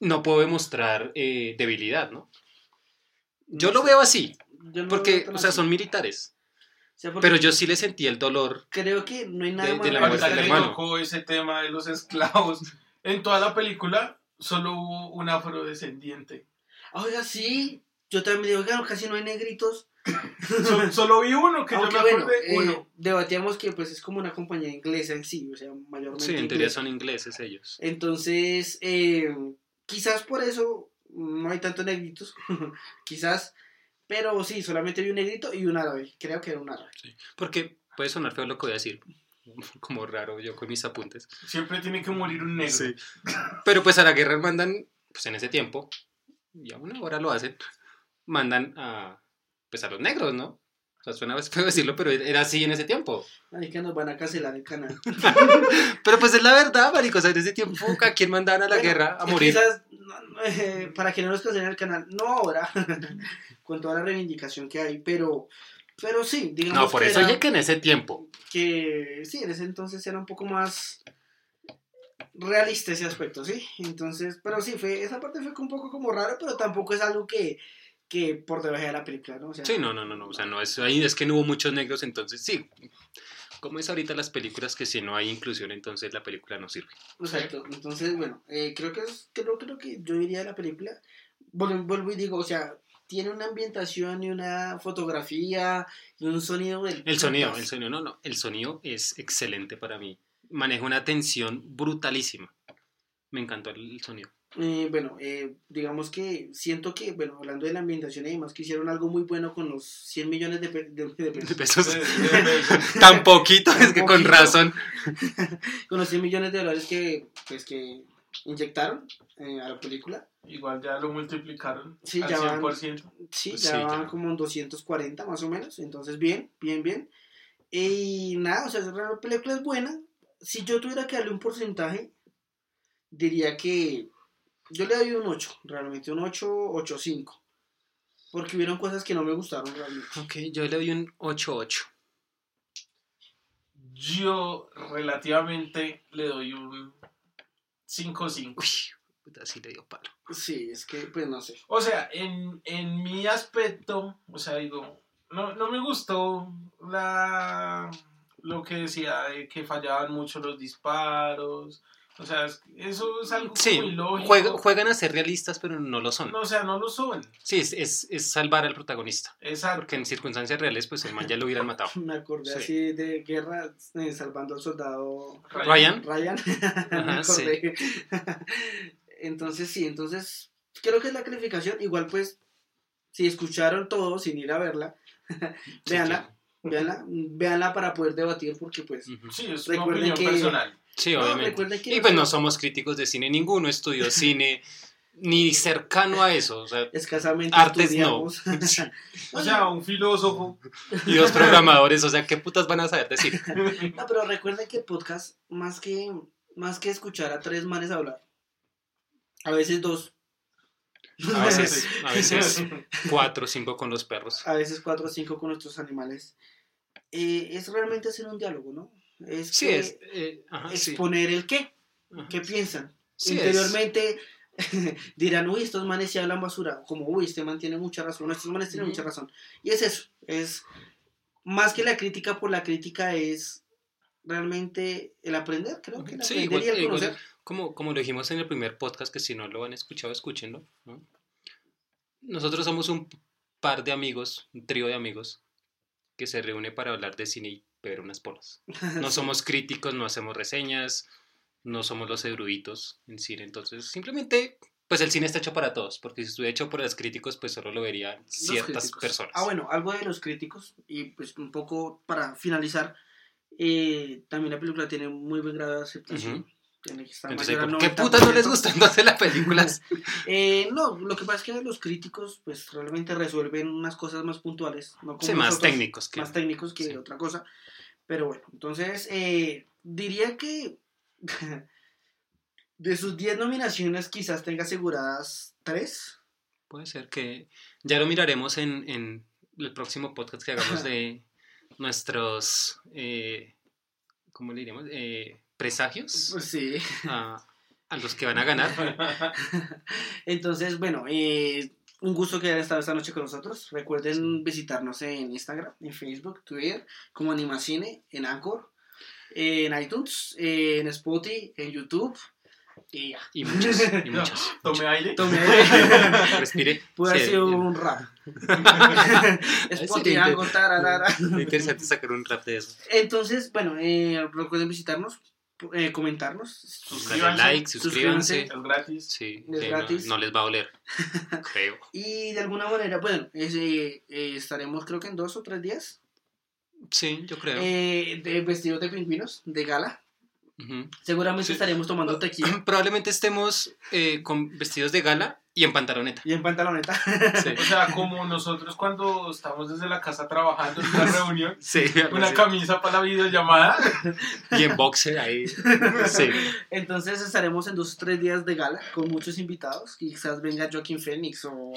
[SPEAKER 2] No puedo demostrar eh, debilidad, ¿no? Yo
[SPEAKER 1] No
[SPEAKER 2] lo
[SPEAKER 1] sé,
[SPEAKER 2] veo así,
[SPEAKER 1] yo no lo
[SPEAKER 2] porque, o sea,
[SPEAKER 1] así.
[SPEAKER 2] son militares.
[SPEAKER 1] O sea, porque
[SPEAKER 2] Pero yo sí le sentí el dolor.
[SPEAKER 1] creo que no hay nada
[SPEAKER 2] de-
[SPEAKER 1] más
[SPEAKER 2] de la muerte del
[SPEAKER 3] que
[SPEAKER 2] hermano.
[SPEAKER 3] tocó ese tema de los esclavos. En toda la película solo hubo un afrodescendiente.
[SPEAKER 1] Oiga, sí, yo también digo, claro, casi no hay negritos.
[SPEAKER 3] Solo, solo vi uno que
[SPEAKER 1] Aunque
[SPEAKER 3] yo me
[SPEAKER 1] bueno,
[SPEAKER 3] acordé.
[SPEAKER 1] eh,
[SPEAKER 3] uno.
[SPEAKER 1] debatíamos que pues es como una compañía inglesa en sí, o sea, mayormente
[SPEAKER 2] Sí, en teoría son ingleses ellos.
[SPEAKER 1] Entonces, eh, quizás por eso no hay tantos negritos, quizás, pero sí, solamente vi un negrito y un árabe, creo que era un árabe.
[SPEAKER 2] Porque puede sonar feo lo que voy a decir. Como raro yo con mis apuntes.
[SPEAKER 3] Siempre tiene que morir un negro.
[SPEAKER 2] Sí. Pero pues a la guerra mandan, pues en ese tiempo, y aún ahora lo hacen, mandan a, pues a los negros, ¿no? O sea, suena feo decirlo, pero era así en ese tiempo.
[SPEAKER 1] Ay, que nos van a cancelar el canal.
[SPEAKER 2] Pero pues es la verdad, marico. O sea, en ese tiempo, ¿a quién mandaban a la
[SPEAKER 1] Bueno,
[SPEAKER 2] guerra a morir?
[SPEAKER 1] Quizás, eh, para que no nos cancelen el canal, no ahora, con toda la reivindicación que hay, pero, pero sí, digamos
[SPEAKER 2] No, por
[SPEAKER 1] que
[SPEAKER 2] eso dije que en ese tiempo.
[SPEAKER 1] que sí, en ese entonces era un poco más realista ese aspecto, ¿sí? Entonces, pero sí, fue, esa parte fue un poco como rara, pero tampoco es algo que, que por debajo de la película, ¿no? O sea,
[SPEAKER 2] Sí, no, no, no, no. O sea, no es, ahí es que no hubo muchos negros, entonces sí. Como es ahorita las películas que si no hay inclusión, entonces la película no sirve.
[SPEAKER 1] Exacto, entonces, bueno, eh, creo que es, creo, creo que yo diría de la película, vuelvo, vuelvo y digo, o sea, tiene una ambientación y una fotografía y un sonido del
[SPEAKER 2] El sonido, el sonido, no, no. El sonido es excelente para mí. Maneja una tensión brutalísima. Me encantó el sonido.
[SPEAKER 1] Eh, bueno, eh, digamos que siento que, bueno, hablando de la ambientación y demás, que hicieron algo muy bueno con los 100 millones de, pe- de- de
[SPEAKER 2] De
[SPEAKER 1] pesos.
[SPEAKER 3] De-
[SPEAKER 2] Tan poquito, es que con razón.
[SPEAKER 1] con los 100 millones de dólares que, pues, que inyectaron eh, a la película.
[SPEAKER 3] Igual ya lo multiplicaron
[SPEAKER 1] Sí,
[SPEAKER 3] al
[SPEAKER 1] ya van-
[SPEAKER 3] 100%.
[SPEAKER 1] Sí,
[SPEAKER 2] Pues
[SPEAKER 1] ya
[SPEAKER 2] sí,
[SPEAKER 1] van
[SPEAKER 2] ya.
[SPEAKER 1] como en 240 más o menos. Entonces, bien, bien, bien. Y nada, o sea, la película es buena. Si yo tuviera que darle un porcentaje, diría que yo le doy un 8, realmente, un 8, 8, 5. Porque hubieron cosas que no me gustaron realmente.
[SPEAKER 2] Ok, yo le doy un 8-8.
[SPEAKER 3] Yo relativamente le doy un 5-5.
[SPEAKER 2] Uy, puta, sí le dio palo.
[SPEAKER 1] Sí, es que, pues no sé.
[SPEAKER 3] O sea, en, en mi aspecto, o sea, digo, no, no me gustó la lo que decía de que fallaban mucho los disparos O sea, es- eso es algo
[SPEAKER 2] Sí,
[SPEAKER 3] muy lógico.
[SPEAKER 2] juega- juegan a ser realistas, pero no lo son.
[SPEAKER 3] No, o sea, no lo son.
[SPEAKER 2] Sí, es, es, es salvar al protagonista.
[SPEAKER 3] Exacto.
[SPEAKER 2] Porque en circunstancias reales, pues el man ya lo hubieran matado.
[SPEAKER 1] Me acordé
[SPEAKER 2] Sí.
[SPEAKER 1] así de guerra eh, salvando al soldado
[SPEAKER 2] Ryan.
[SPEAKER 1] Ryan.
[SPEAKER 2] Ajá,
[SPEAKER 1] entonces, sí, entonces creo que es la calificación. Igual, pues, si escucharon todo sin ir a verla,
[SPEAKER 2] Sí,
[SPEAKER 1] véanla, véanla, véanla para poder debatir, porque, pues,
[SPEAKER 2] claro.
[SPEAKER 3] Sí, es
[SPEAKER 1] Recuerden
[SPEAKER 3] una opinión
[SPEAKER 1] que-
[SPEAKER 3] personal.
[SPEAKER 2] Sí,
[SPEAKER 1] No,
[SPEAKER 2] obviamente.
[SPEAKER 1] que
[SPEAKER 2] Y pues no somos críticos de cine, ninguno estudió cine ni cercano a eso. O sea,
[SPEAKER 1] escasamente
[SPEAKER 2] Artes no.
[SPEAKER 3] O sea, un filósofo.
[SPEAKER 2] y dos programadores, o sea, ¿qué putas van a saber decir?
[SPEAKER 1] No, pero recuerden que el podcast, más que, más que escuchar a tres manes hablar, a veces dos,
[SPEAKER 2] A veces, a veces cuatro o cinco con los perros.
[SPEAKER 1] a veces cuatro o cinco con nuestros animales, eh, es realmente hacer un diálogo, ¿no? Es,
[SPEAKER 2] Sí,
[SPEAKER 1] que
[SPEAKER 2] es. eh, ajá, sí.
[SPEAKER 1] exponer el qué,
[SPEAKER 2] Ajá.
[SPEAKER 1] qué piensan.
[SPEAKER 2] Sí.
[SPEAKER 1] Interiormente dirán, uy, estos manes sí hablan basura, como, uy, este man tiene mucha razón, estos manes tienen mucha razón. Y es eso, es más que la crítica por la crítica es realmente el aprender, creo que el
[SPEAKER 2] Sí,
[SPEAKER 1] aprender
[SPEAKER 2] igual,
[SPEAKER 1] y el
[SPEAKER 2] igual
[SPEAKER 1] conocer.
[SPEAKER 2] como, como lo dijimos en el primer podcast, que si no lo han escuchado, escúchenlo. ¿no? Nosotros somos un par de amigos, un trío de amigos, que se reúne para hablar de cine y beber unas polas. No somos críticos, no hacemos reseñas, no somos los eruditos en cine, entonces simplemente, pues el cine está hecho para todos, porque si estuviera hecho por los críticos, pues solo lo verían ciertas personas.
[SPEAKER 1] Ah, bueno, algo de los críticos, y pues un poco para finalizar, eh, también la película tiene muy buen grado de aceptación. Tiene que estar
[SPEAKER 2] Entonces,
[SPEAKER 1] mayor al
[SPEAKER 2] ¿por qué
[SPEAKER 1] 90%.
[SPEAKER 2] putas no les gustan entonces las películas?
[SPEAKER 1] Eh, no, lo que pasa es que los críticos pues realmente resuelven unas cosas más puntuales, no como
[SPEAKER 2] Sí, más
[SPEAKER 1] nosotros,
[SPEAKER 2] técnicos que...
[SPEAKER 1] más técnicos que
[SPEAKER 2] Sí.
[SPEAKER 1] otra cosa. Pero bueno, entonces eh, diría que de sus 10 nominaciones quizás tenga aseguradas 3.
[SPEAKER 2] Puede ser que ya lo miraremos en, en el próximo podcast que hagamos de nuestros, eh, ¿cómo le diríamos? Eh, presagios
[SPEAKER 1] Pues sí.
[SPEAKER 2] a, a los que van a ganar.
[SPEAKER 1] Entonces, bueno, eh, un gusto que hayan estado esta noche con nosotros. Recuerden visitarnos en Instagram, en Facebook, Twitter, como Animacine, en Anchor, en iTunes, en Spotify, en YouTube. Y ya.
[SPEAKER 2] Y muchos, y muchos.
[SPEAKER 3] Tome aire.
[SPEAKER 1] Tome
[SPEAKER 2] Respire.
[SPEAKER 1] Puede haber
[SPEAKER 2] Sí,
[SPEAKER 1] sido un rap. Spotify, Anchor, tararara.
[SPEAKER 2] Sería interesante sacar un rap de eso.
[SPEAKER 1] Entonces, bueno, eh, recuerden visitarnos, eh, comentarnos.
[SPEAKER 3] Suscríbanse.
[SPEAKER 2] like, suscríbanse.
[SPEAKER 3] Es gratis.
[SPEAKER 2] Sí,
[SPEAKER 1] Es gratis.
[SPEAKER 2] No, no les va a oler, creo.
[SPEAKER 1] Y de alguna manera, bueno, ese, eh, estaremos creo que en dos o tres días
[SPEAKER 2] Sí, yo creo.
[SPEAKER 1] eh, de vestidos de pingüinos, de gala. Seguramente
[SPEAKER 2] Sí.
[SPEAKER 1] estaremos tomando tequila
[SPEAKER 2] Probablemente estemos eh, con vestidos de gala y en pantaloneta.
[SPEAKER 1] y en pantaloneta.
[SPEAKER 2] Sí,
[SPEAKER 3] O sea, como nosotros cuando estamos desde la casa trabajando en una reunión,
[SPEAKER 2] sí,
[SPEAKER 3] una camisa para la videollamada.
[SPEAKER 2] y en boxer ahí. Sí.
[SPEAKER 1] Entonces estaremos en dos o tres días de gala con muchos invitados. Quizás venga Joaquín Phoenix o,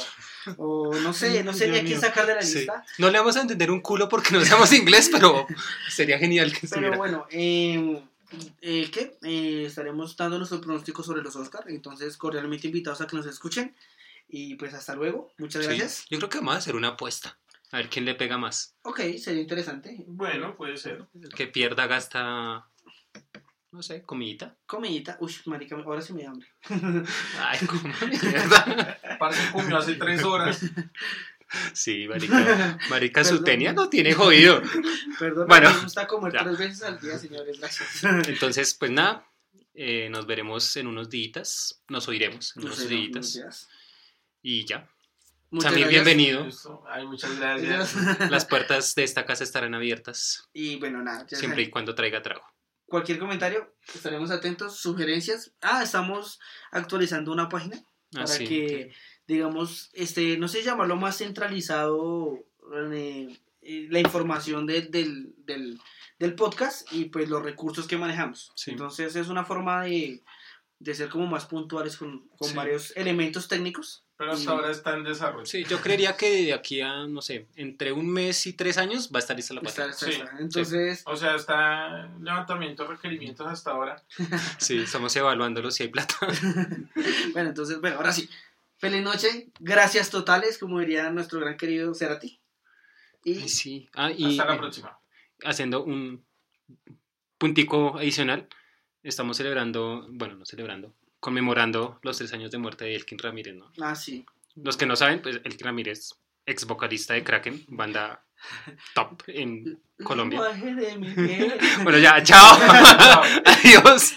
[SPEAKER 1] o no sé, no sé ni a quién sacar de la
[SPEAKER 2] Sí.
[SPEAKER 1] lista.
[SPEAKER 2] No le vamos a entender un culo porque no sabemos inglés, pero sería genial que
[SPEAKER 1] Pero
[SPEAKER 2] estuviera.
[SPEAKER 1] bueno, eh, eh, ¿qué? Eh, estaremos dando nuestro pronóstico sobre los Oscars. Entonces, cordialmente invitados a que nos escuchen. Y pues hasta luego. Muchas
[SPEAKER 2] Sí.
[SPEAKER 1] gracias.
[SPEAKER 2] Yo creo que vamos a hacer una apuesta. A ver quién le pega más.
[SPEAKER 1] Ok, sería interesante.
[SPEAKER 3] Bueno, puede ser.
[SPEAKER 2] El que pierda gasta, no sé, comidita.
[SPEAKER 1] Comidita. Uy, marica, ahora sí me da hambre.
[SPEAKER 2] Ay, como mierda.
[SPEAKER 3] Parce comió hace tres horas.
[SPEAKER 2] Sí, marica. Marica, su
[SPEAKER 1] Perdón.
[SPEAKER 2] tenia no tiene jodido.
[SPEAKER 1] Perdón,
[SPEAKER 2] Bueno,
[SPEAKER 1] me gusta comer
[SPEAKER 2] ya.
[SPEAKER 1] tres veces al día, señores. Gracias.
[SPEAKER 2] Entonces, pues nada. eh, nos veremos en unos días. Nos oiremos en
[SPEAKER 1] No
[SPEAKER 2] unos
[SPEAKER 1] sé,
[SPEAKER 2] días.
[SPEAKER 1] días.
[SPEAKER 2] Y ya.
[SPEAKER 1] Muchas
[SPEAKER 2] Samir,
[SPEAKER 1] gracias.
[SPEAKER 2] bienvenido.
[SPEAKER 3] Ay, muchas gracias.
[SPEAKER 2] Las puertas de esta casa estarán abiertas
[SPEAKER 1] Y bueno, nada. ya
[SPEAKER 2] siempre y cuando traiga trago.
[SPEAKER 1] Cualquier comentario, estaremos atentos. Sugerencias. Ah, estamos actualizando una página para
[SPEAKER 2] Así.
[SPEAKER 1] que, digamos, este, no sé llamarlo más centralizado eh, la información de- del, del, del podcast y pues los recursos que manejamos.
[SPEAKER 2] Sí.
[SPEAKER 1] Entonces es una forma de, de ser como más puntuales con, con
[SPEAKER 2] Sí.
[SPEAKER 1] varios elementos técnicos.
[SPEAKER 3] Pero hasta
[SPEAKER 1] Y-
[SPEAKER 3] ahora está en desarrollo.
[SPEAKER 2] Sí, yo creería que de aquí a, no sé, entre un mes y tres años va a estar lista la
[SPEAKER 1] Está-
[SPEAKER 2] página.
[SPEAKER 1] está-
[SPEAKER 3] Sí,
[SPEAKER 1] está. Entonces,
[SPEAKER 3] O sea, está en levantamiento de requerimientos hasta ahora.
[SPEAKER 2] Sí, estamos evaluándolo si hay plata.
[SPEAKER 1] bueno, entonces, bueno, ahora sí. Feliz noche, gracias totales, como diría nuestro gran querido Cerati. Y
[SPEAKER 2] Sí. Ah, y
[SPEAKER 3] Hasta la
[SPEAKER 2] eh,
[SPEAKER 3] próxima.
[SPEAKER 2] haciendo un puntico adicional. estamos celebrando, bueno, no celebrando, conmemorando los tres años de muerte de Elkin Ramírez, ¿no?
[SPEAKER 1] Ah, sí.
[SPEAKER 2] Los que no saben, pues Elkin Ramírez, ex vocalista de Kraken, banda top en Colombia. Bueno, ya, chao.
[SPEAKER 3] Chao.
[SPEAKER 2] Adiós.